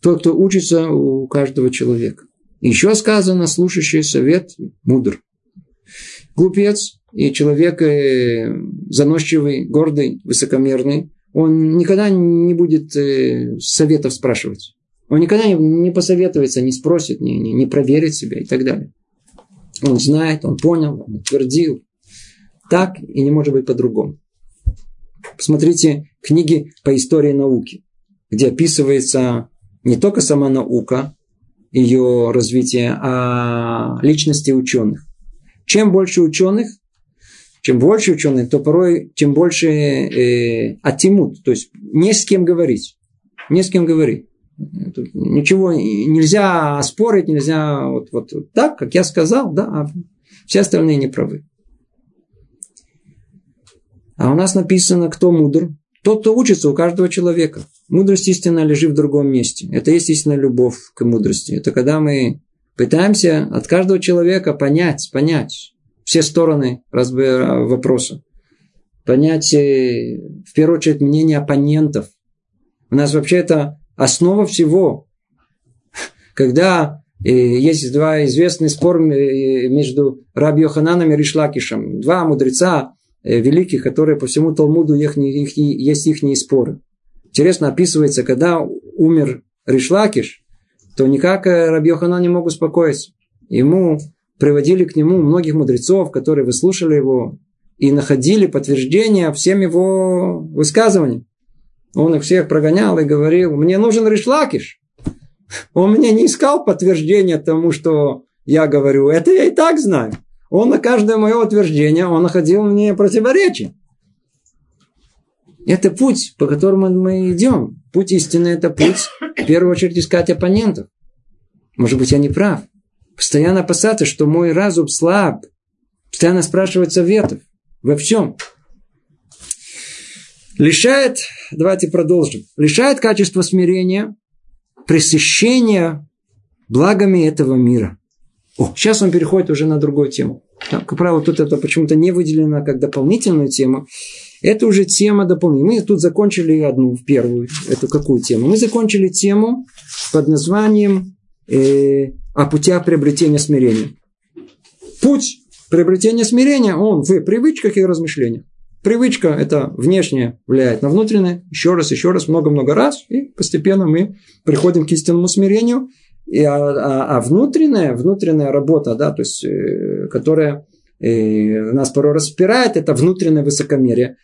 Тот, кто учится у каждого человека. Еще сказано, слушающий совет мудр. Глупец и человек э, заносчивый, гордый, высокомерный, он никогда не будет э, советов спрашивать. Он никогда не посоветуется, не спросит, не, не, не проверит себя и так далее. Он знает, он понял, он утвердил, так и не может быть по-другому. Посмотрите книги по истории науки, где описывается не только сама наука, ее развитие, а личности ученых. Чем больше ученых, чем больше ученых, то порой тем больше э, атимут, то есть не с кем говорить. Не с кем говорить. Тут ничего нельзя спорить, нельзя вот, вот так, как я сказал, да, а все остальные не правы. А у нас написано, кто мудр. Тот, кто учится у каждого человека. Мудрость истинно лежит в другом месте. Это есть истинная любовь к мудрости. Это когда мы пытаемся от каждого человека понять, понять все стороны вопроса. Понять, э, в первую очередь, мнение оппонентов. У нас вообще это основа всего. Когда э, есть два известные споры э, между Раби Йохананом и Ришлакишем. Два мудреца, великих, которые по всему Талмуду их, их, есть их споры. Интересно описывается, когда умер Ришлакиш, то никак э, Раби Йоханан не мог успокоиться. Ему приводили к нему многих мудрецов, которые выслушали его и находили подтверждение всем его высказываниям. Он их всех прогонял и говорил, мне нужен Ришлакиш. Он мне не искал подтверждения тому, что я говорю. Это я и так знаю. Он на каждое мое утверждение, он находил мне противоречие. Это путь, по которому мы идем. Путь истины – это путь, в первую очередь, искать оппонентов. Может быть, я не прав. Постоянно опасаться, что мой разум слаб. Постоянно спрашивать советов. Во всем. Лишает, давайте продолжим, лишает качества смирения, пресыщения благами этого мира. О, сейчас он переходит уже на другую тему. Там, как правило, тут это почему-то не выделено как дополнительную тему. Это уже тема дополнительная. Мы тут закончили одну, первую. Это какую тему? Мы закончили тему под названием э, «О путях приобретения смирения». Путь приобретения смирения, он в привычках и размышлениях. Привычка – это внешнее влияет на внутреннее. Еще раз, еще раз, много-много раз. И постепенно мы приходим к истинному смирению. И, а, а, а внутренняя, внутренняя работа, да, то есть, э, которая э, нас порой распирает, это внутреннее высокомерие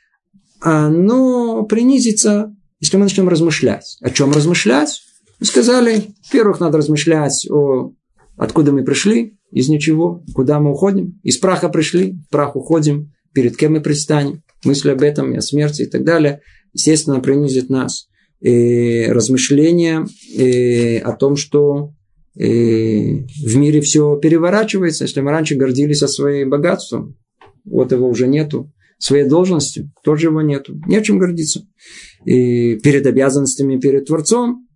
оно принизится, если мы начнем размышлять. О чем размышлять? Мы сказали, во-первых, надо размышлять о откуда мы пришли, из ничего, куда мы уходим. Из праха пришли, в прах уходим, перед кем мы предстанем. Мысли об этом о смерти и так далее, естественно, принизит нас. И размышления и о том, что и в мире все переворачивается. Если мы раньше гордились о своим богатством, вот его уже нету своей должностью, тоже его нету. Не чем гордиться. И перед обязанностями перед Творцом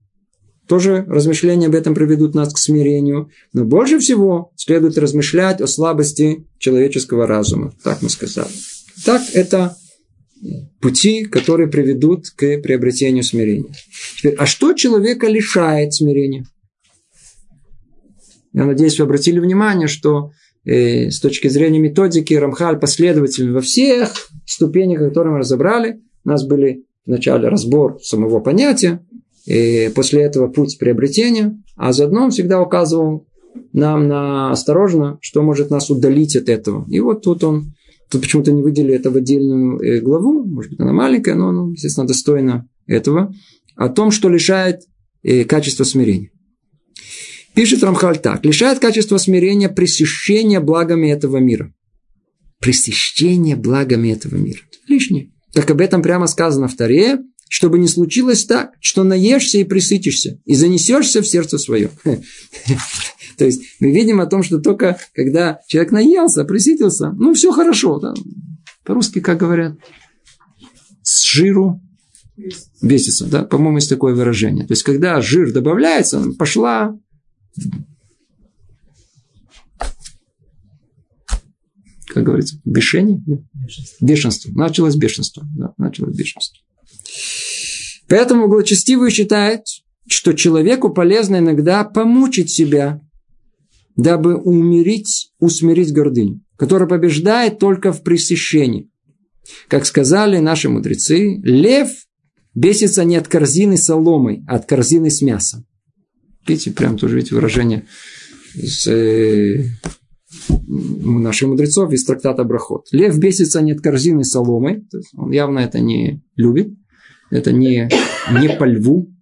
тоже размышления об этом приведут нас к смирению. Но больше всего следует размышлять о слабости человеческого разума. Так мы сказали. Так это пути, которые приведут к приобретению смирения. Теперь, а что человека лишает смирения? Я надеюсь, вы обратили внимание, что э, с точки зрения методики Рамхаль последовательно во всех ступенях, которые мы разобрали. У нас были вначале разбор самого понятия, и после этого путь приобретения, а заодно он всегда указывал нам на осторожно, что может нас удалить от этого. И вот тут он, тут почему-то не выделили это в отдельную э, главу, может быть, она маленькая, но она, естественно, достойна этого, о том, что лишает э, качества смирения. Пишет Рамхаль так. Лишает качества смирения пресыщения благами этого мира. Пресыщение благами этого мира. Лишнее. Как об этом прямо сказано в Таре, чтобы не случилось так, что наешься и присытишься, и занесешься в сердце свое. [LAUGHS] То есть мы видим о том, что только когда человек наелся, присытился, ну все хорошо. Да? По-русски как говорят? С жиру бесится. Да? По-моему, есть такое выражение. То есть когда жир добавляется, пошла как говорится, бешение? Бешенство. бешенство. Началось бешенство. Да, началось бешенство. Поэтому благочестивый считает, что человеку полезно иногда помучить себя, дабы умерить, усмирить гордыню, которая побеждает только в пресыщении. Как сказали наши мудрецы, лев бесится не от корзины с соломой, а от корзины с мясом. Видите, прям тоже видите выражение из э, наших мудрецов из трактата Брахот. Лев бесится не от корзины с соломой, то есть он явно это не любит, это не, не по льву,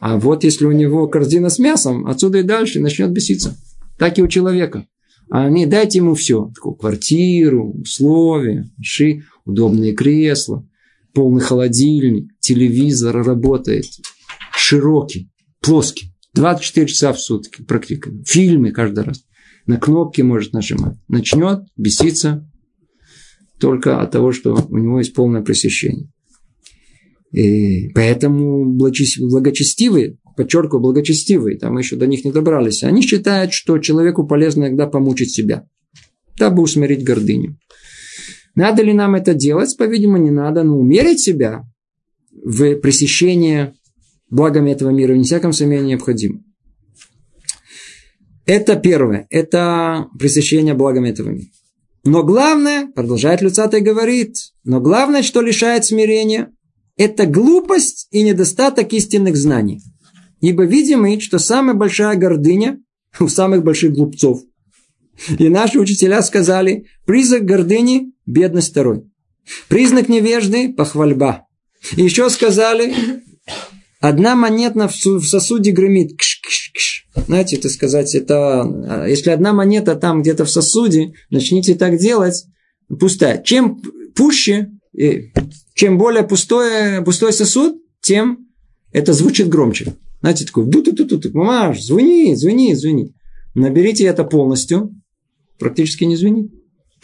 а вот если у него корзина с мясом, отсюда и дальше начнет беситься. Так и у человека. А не дайте ему все. Такую квартиру, условия, ши, удобные кресла, полный холодильник, телевизор работает, широкий, плоский. 24 часа в сутки практикуем. Фильмы каждый раз. На кнопки может нажимать. Начнет беситься только от того, что у него есть полное пресыщение. И поэтому благочестивые, подчеркиваю, благочестивые, там еще до них не добрались, они считают, что человеку полезно иногда помучить себя, дабы усмирить гордыню. Надо ли нам это делать? По-видимому, не надо, но умерить себя в пресыщение благами этого мира, не всяком сомнении необходимо. Это первое. Это пресыщение благами этого мира. Но главное, продолжает Люцатый говорит, но главное, что лишает смирения, это глупость и недостаток истинных знаний. Ибо видим мы, что самая большая гордыня у самых больших глупцов. И наши учителя сказали, признак гордыни – бедность второй. Признак невежды – похвальба. И еще сказали, одна монета в сосуде гремит. Кш -кш -кш. Знаете, это сказать, это, а, если одна монета там где-то в сосуде, начните так делать, пустая. Чем пуще, чем более пустой, пустой сосуд, тем это звучит громче. Знаете, такой, ду ту ту ту мамаш, звони, звони, звони. Наберите это полностью, практически не звенит.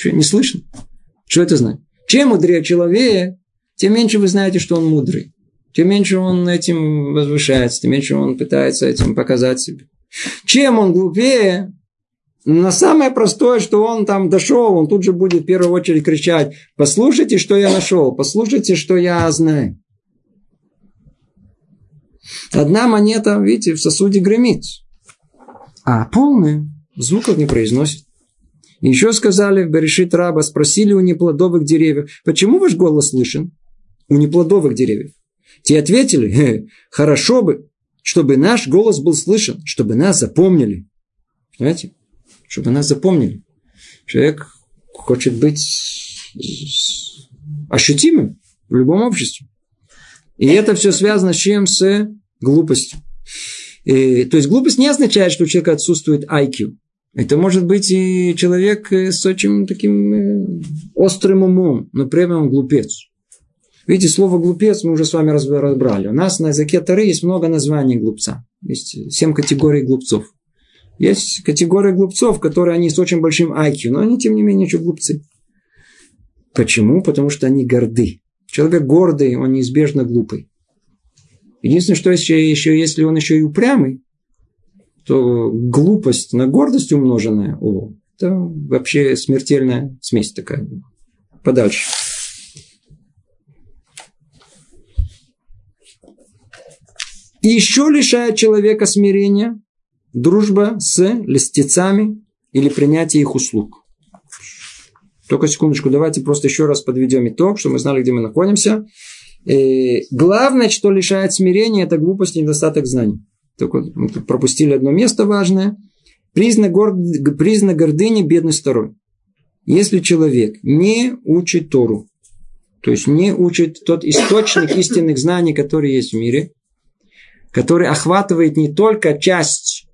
Не слышно. Что это значит? Чем мудрее человек, тем меньше вы знаете, что он мудрый. Тем меньше он этим возвышается, тем меньше он пытается этим показать себе. Чем он глупее, на самое простое, что он там дошел, он тут же будет в первую очередь кричать, послушайте, что я нашел, послушайте, что я знаю. Одна монета, видите, в сосуде гремит, а полная звуков не произносит. Еще сказали в Берешит Раба, спросили у неплодовых деревьев, почему ваш голос слышен у неплодовых деревьев? Те ответили, хорошо бы, чтобы наш голос был слышен, чтобы нас запомнили. Понимаете? Чтобы нас запомнили. Человек хочет быть ощутимым в любом обществе. И это все связано с чем? С глупостью. И, то есть глупость не означает, что у человека отсутствует IQ. Это может быть и человек э, с очень таким э, острым умом, но при этом он глупец. Видите, слово «глупец» мы уже с вами разбрали. У нас на языке Тары есть много названий глупца. Есть семь категорий глупцов. Есть категория глупцов, которые они с очень большим IQ, но они, тем не менее, еще глупцы. Почему? Потому что они горды. Человек гордый, он неизбежно глупый. Единственное, что еще, еще если он еще и упрямый, то глупость на гордость умноженная, о, это вообще смертельная смесь такая. Подальше. И еще лишает человека смирения дружба с листецами или принятие их услуг. Только секундочку, давайте просто еще раз подведем итог, чтобы мы знали, где мы находимся. И э, главное, что лишает смирения, это глупость и недостаток знаний. Только мы тут пропустили одно место важное. Признак, горд... признак гордыни – бедность второй. Если человек не учит Тору, то есть не учит тот источник истинных знаний, который есть в мире, который охватывает не только часть,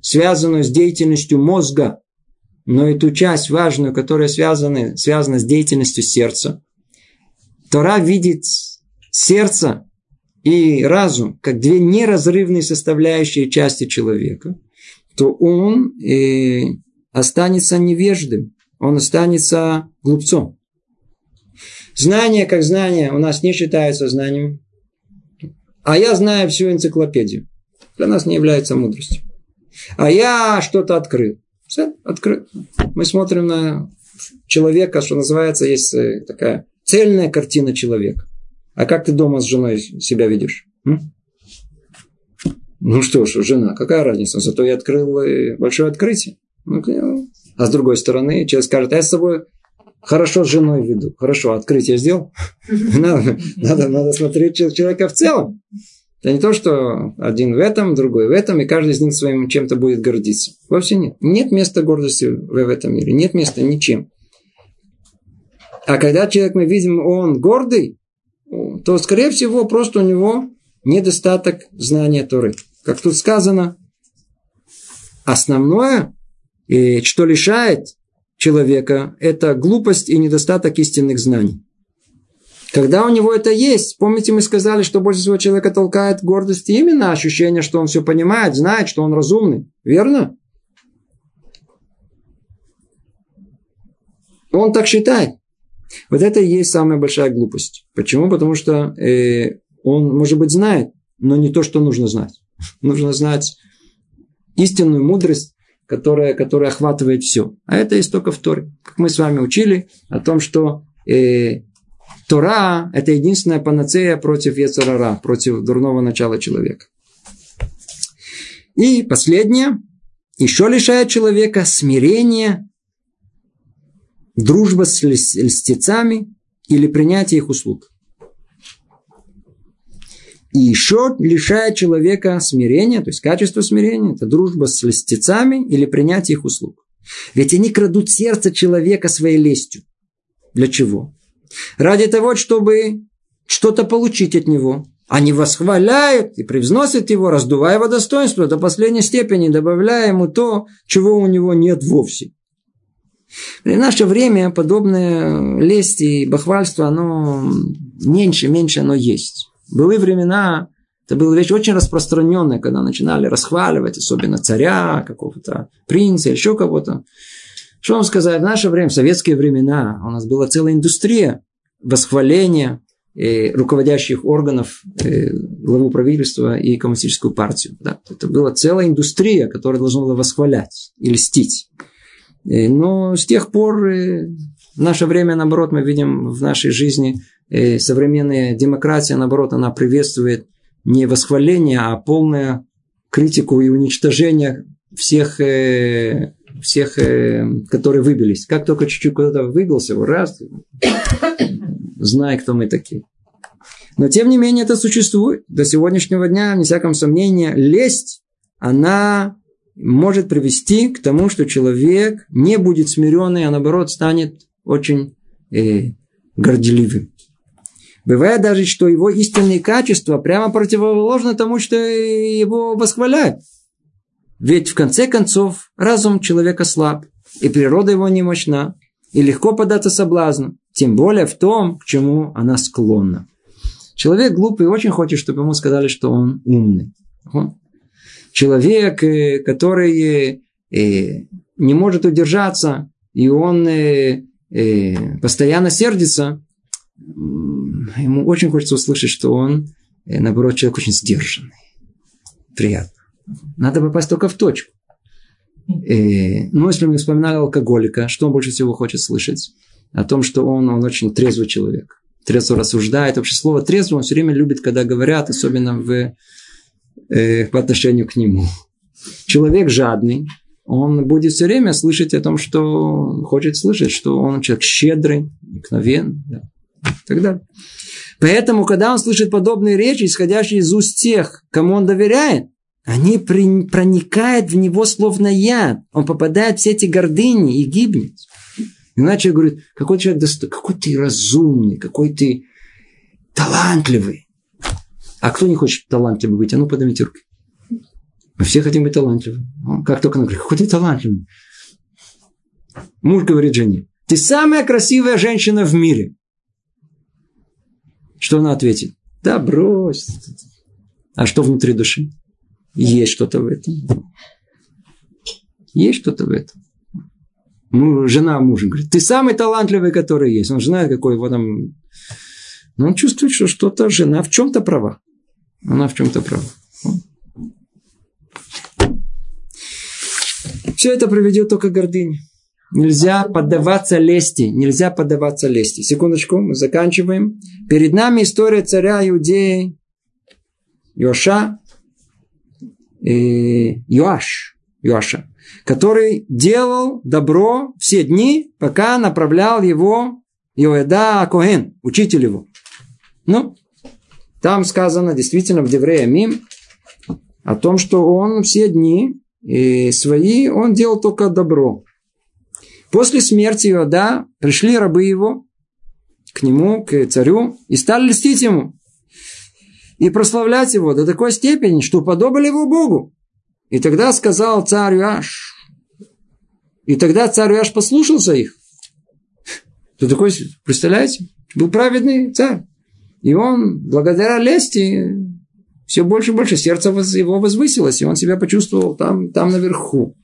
связанную с деятельностью мозга, но и ту часть важную, которая связана, связана с деятельностью сердца. Тора видит сердце и разум как две неразрывные составляющие части человека, то он э, останется невеждым, он останется глупцом. Знание как знание у нас не считается знанием, а я знаю всю энциклопедию. Для нас не является мудростью. А я что-то открыл. Все, открыл. Мы смотрим на человека, что называется, есть э, такая цельная картина человека. А как ты дома с женой себя ведешь? М? Ну что ж, жена, какая разница? Зато я открыл э, большое открытие. Ну, а с другой стороны, человек скажет, а я с собой хорошо с женой веду. Хорошо, открытие сделал. Надо, надо, надо смотреть человека в целом. Это не то, что один в этом, другой в этом, и каждый из них своим чем-то будет гордиться. Вовсе нет. Нет места гордости в этом мире. Нет места ничем. А когда человек, мы видим, он гордый, то, скорее всего, просто у него недостаток знания Торы. Как тут сказано, основное, что лишает человека, это глупость и недостаток истинных знаний. Когда у него это есть, помните, мы сказали, что больше всего человека толкает гордость именно ощущение, что он все понимает, знает, что он разумный. Верно? Он так считает. Вот это и есть самая большая глупость. Почему? Потому что э, он, может быть, знает, но не то, что нужно знать. [LAUGHS] Нужно знать истинную мудрость, которая, которая охватывает все. А это есть только в Торе. Как мы с вами учили о том, что э, Тора – это единственная панацея против Ецарара, против дурного начала человека. И последнее. Еще лишает человека смирения дружба с льстецами или принятие их услуг. И еще лишает человека смирения, то есть качества смирения, это дружба с льстецами или принятие их услуг. Ведь они крадут сердце человека своей лестью. Для чего? Ради того, чтобы что-то получить от него. Они восхваляют и превзносят его, раздувая его достоинство до последней степени, добавляя ему то, чего у него нет вовсе. В наше время подобное лесть и бахвальство, оно меньше, меньше оно есть. Были времена, это была вещь очень распространенная, когда начинали расхваливать, особенно царя, какого-то принца, еще кого-то. Что вам сказать, в наше время, в советские времена, у нас была целая индустрия восхваления э, руководящих органов, э, главу правительства и коммунистическую партию. Да. Это была целая индустрия, которая должна была восхвалять и льстить. Э, но с тех пор э, в наше время, наоборот, мы видим в нашей жизни э, современная демократия, наоборот, она приветствует не восхваление, а полное критику и уничтожение всех, всех, которые выбились. Как только чуть-чуть куда-то выбился, раз, знай, кто мы такие. Но, тем не менее, это существует. До сегодняшнего дня, не всяком сомнении, лесть, она может привести к тому, что человек не будет смиренный, а наоборот станет очень э, горделивым. Бывает даже, что его истинные качества прямо противоположны тому, что его восхваляют. Ведь в конце концов разум человека слаб, и природа его не мощна, и легко податься соблазну, тем более в том, к чему она склонна. Человек глупый очень хочет, чтобы ему сказали, что он умный человек, э, который э, не может удержаться, и он э, постоянно сердится, ему очень хочется услышать, что он, наоборот, человек очень сдержанный. Приятно. Надо попасть только в точку. Ну, если мы вспоминали алкоголика, что он больше всего хочет слышать? О том, что он, он очень трезвый человек. Трезво рассуждает. Вообще слово трезвый он все время любит, когда говорят, особенно в э, по отношению к нему. Человек жадный, он будет все время слышать о том, что хочет слышать, что он человек щедрый, мгновенный, да, и так далее. Поэтому, когда он слышит подобные речи, исходящие из уст тех, кому он доверяет, они проникают в него словно яд. Он попадает в все эти гордыни и гибнет. Иначе говорит, какой человек достойный, какой ты разумный, какой ты талантливый. А кто не хочет талантливым быть? А ну, поднимите руки. Мы все хотим быть талантливыми. Как только она говорит, какой ты талантливый. Муж говорит жене, ты самая красивая женщина в мире. Что она ответит? Да брось. А что внутри души? Есть что-то в этом. Есть что-то в этом. Ну, жена мужа говорит, ты самый талантливый, который есть. Он знает, какой его там... Но он чувствует, что что-то жена в чем-то права. Она в чем-то права. Все это приведет только к гордыне. Нельзя поддаваться лести. Нельзя поддаваться лести. Секундочку, мы заканчиваем. Перед нами история царя Иудеи Йоша, и Йоаш, Йоаша, который делал добро все дни, пока направлял его Йоэда Коэн, учитель его. Ну, там сказано действительно в Деврея Мим о том, что он все дни и свои, он делал только добро. После смерти Иода пришли рабы его к нему, к царю, и стали льстить ему. И прославлять его до такой степени, что подобали его Богу. И тогда сказал царь Иоаш. И тогда царь Иоаш послушался их. Кто такой, представляете? Был праведный царь. И он, благодаря лести, все больше и больше сердце его возвысилось, и он себя почувствовал там, там наверху.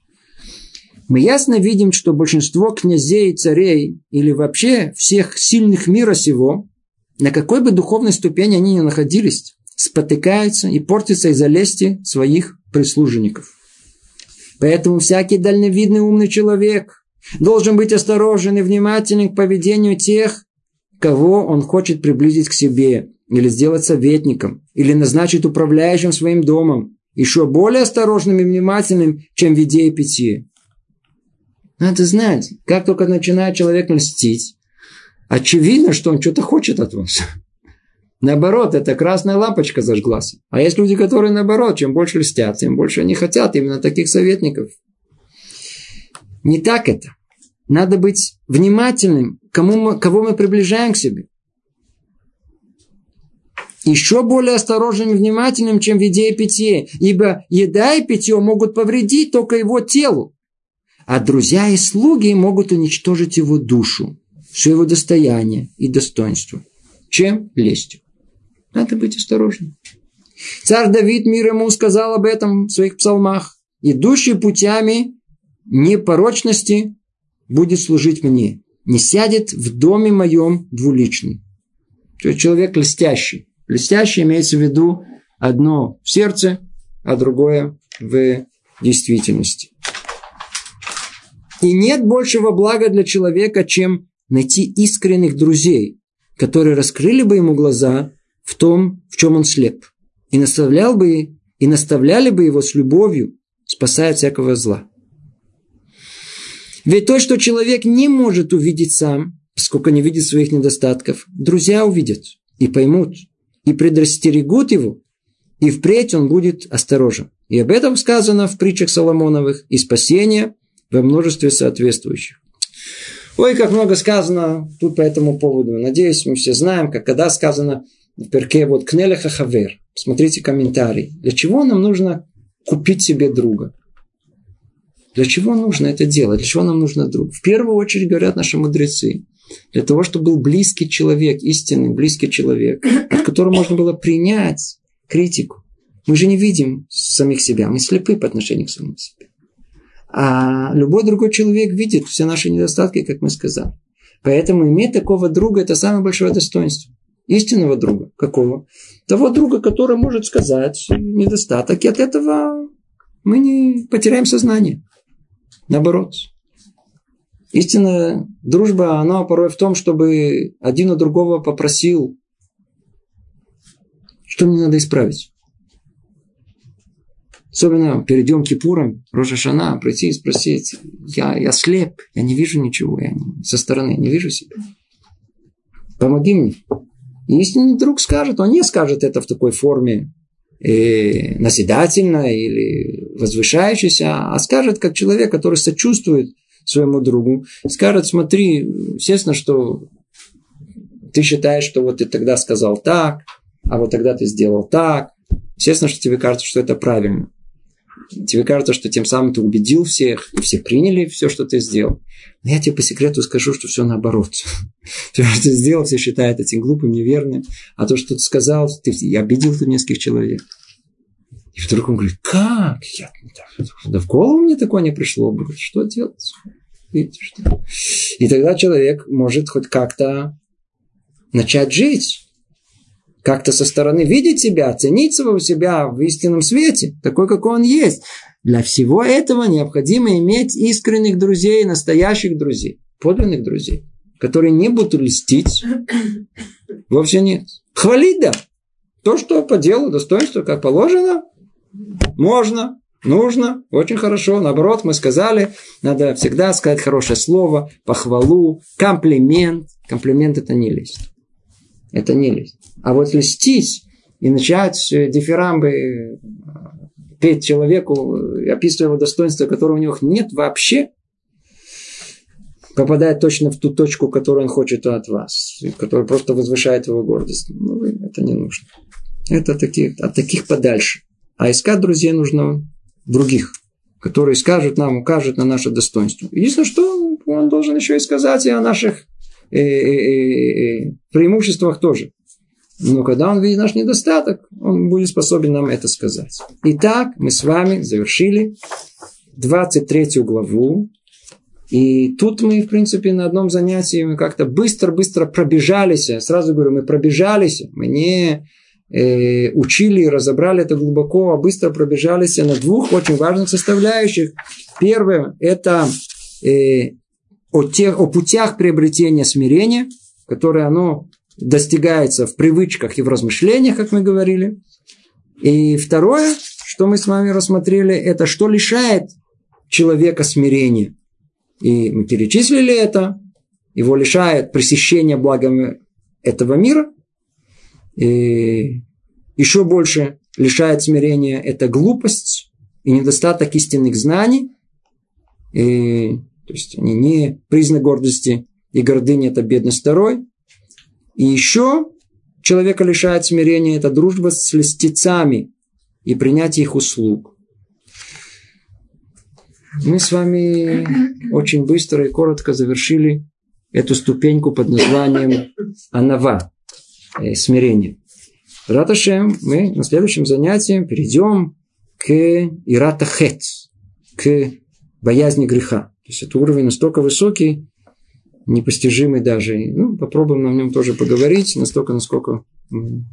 Мы ясно видим, что большинство князей царей, или вообще всех сильных мира сего, на какой бы духовной ступени они ни находились, спотыкаются и портятся из-за лести своих прислужников. Поэтому всякий дальновидный умный человек должен быть осторожен и внимателен к поведению тех, кого он хочет приблизить к себе, или сделать советником, или назначить управляющим своим домом, еще более осторожным и внимательным, чем в еде и. Надо знать, как только начинает человек мстить, очевидно, что он что-то хочет от вас. Наоборот, это красная лампочка зажглась. А есть люди, которые наоборот, чем больше льстят, тем больше они хотят именно таких советников. Не так это. Надо быть внимательным, кому мы, кого мы приближаем к себе. Еще более осторожным и внимательным, чем в еде и питье, ибо еда и питье могут повредить только его телу, а друзья и слуги могут уничтожить его душу, все его достояние и достоинство. Чем? Лестью. Надо быть осторожным. Царь Давид мир ему сказал об этом в своих псалмах. Идущий путями непорочности будет служить мне. Не сядет в доме моем двуличный. То есть человек льстящий. Льстящий имеется в виду одно в сердце, а другое в действительности. И нет большего блага для человека, чем найти искренних друзей, которые раскрыли бы ему глаза в том, в чем он слеп, и наставлял бы и наставляли бы его с любовью, спасая от всякого зла. Ведь то, что человек не может увидеть сам, поскольку не видит своих недостатков, друзья увидят и поймут, и предрастерегут его, и впредь он будет осторожен. И об этом сказано в притчах Соломоновых и спасение во множестве соответствующих. Ой, как много сказано тут по этому поводу. Надеюсь, мы все знаем, как когда сказано в перке вот кнелеха хавер. Смотрите комментарий. Для чего нам нужно купить себе друга? Для чего нужно это делать? Для чего нам нужно друг? В первую очередь говорят наши мудрецы. Для того, чтобы был близкий человек, истинный близкий человек, от которого можно было принять критику. Мы же не видим самих себя, мы слепы по отношению к самому себе. А любой другой человек видит все наши недостатки, как мы сказали. Поэтому иметь такого друга – это самое большое достоинство. Истинного друга. Какого? Того друга, который может сказать недостаток, и от этого мы не потеряем сознание. Наоборот. Истинная дружба, она порой в том, чтобы один у другого попросил, что мне надо исправить. Особенно перед Йом Кипуром, Рожашана, прийти и спросить, я, я слеп, я не вижу ничего, я со стороны не вижу себя. Помоги мне. И истинный друг скажет, он не скажет это в такой форме э, назидательно или возвышающейся, а скажет как человек, который сочувствует своему другу, скажет, смотри, естественно, что ты считаешь, что вот ты тогда сказал так, а вот тогда ты сделал так. Естественно, что тебе кажется, что это правильно. Тебе кажется, что тем самым ты убедил всех, и все приняли все, что ты сделал. Но я тебе по секрету скажу, что все наоборот. [LAUGHS] Все, что ты сделал, все считают этим глупым, неверным. А то, что ты сказал, ты обидел ты нескольких человек. И вдруг он говорит, как? Я, да в голову мне такое не пришло. Говорит, что делать? И тогда человек может хоть как-то начать жить. Как-то со стороны видеть себя, оценить самого себя в истинном свете, такой, какой он есть. Для всего этого необходимо иметь искренних друзей, настоящих друзей, подлинных друзей, которые не будут льстить. Вовсе нет. Хвалить, да. То, что по делу, достоинство, как положено, можно, нужно, очень хорошо. Наоборот, мы сказали, надо всегда сказать хорошее слово, похвалу, комплимент. Комплимент – это не лесть. Это не лесть. А вот льстить и начать дифирамбы э, петь человеку, описывая его достоинство, которого у него нет вообще, попадает точно в ту точку, которую он хочет от вас, которая просто возвышает его гордость. Ну, это не нужно. Это таких, от таких подальше. А искать друзей нужно других, которые скажут нам, укажут на наше достоинство. Единственное, что он должен еще и сказать и о наших э, э, э, преимуществах тоже. Но когда он видит наш недостаток, он будет способен нам это сказать. Итак, мы с вами завершили 23 главу. И тут мы, в принципе, на одном занятии мы как-то быстро-быстро пробежались. Сразу говорю, мы пробежались. Мы не э, учили и разобрали это глубоко, а быстро пробежались на двух очень важных составляющих. Первое – это э, о, тех, о путях приобретения смирения, которое оно достигается в привычках и в размышлениях, как мы говорили. И второе, что мы с вами рассмотрели, это что лишает человека смирения. И мы перечислили это. Его лишает пресыщения благами этого мира – И еще больше лишает смирения это глупость и недостаток истинных знаний. И, то есть они не признак гордости и гордыни, это бедность второй. И еще человека лишает смирения это дружба с льстецами и принятие их услуг. Мы с вами [CLEARS THROAT] очень быстро и коротко завершили эту ступеньку под названием [CLEARS THROAT] Анава, э, смирение. Раташем мы на следующем занятии перейдем к Иратахет, к боязни греха. То есть это уровень настолько высокий, непостижимый даже. Ну, попробуем на нем тоже поговорить, настолько, насколько мы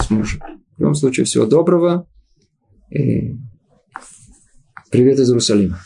сможем. В любом случае, всего доброго. И привет из Иерусалима.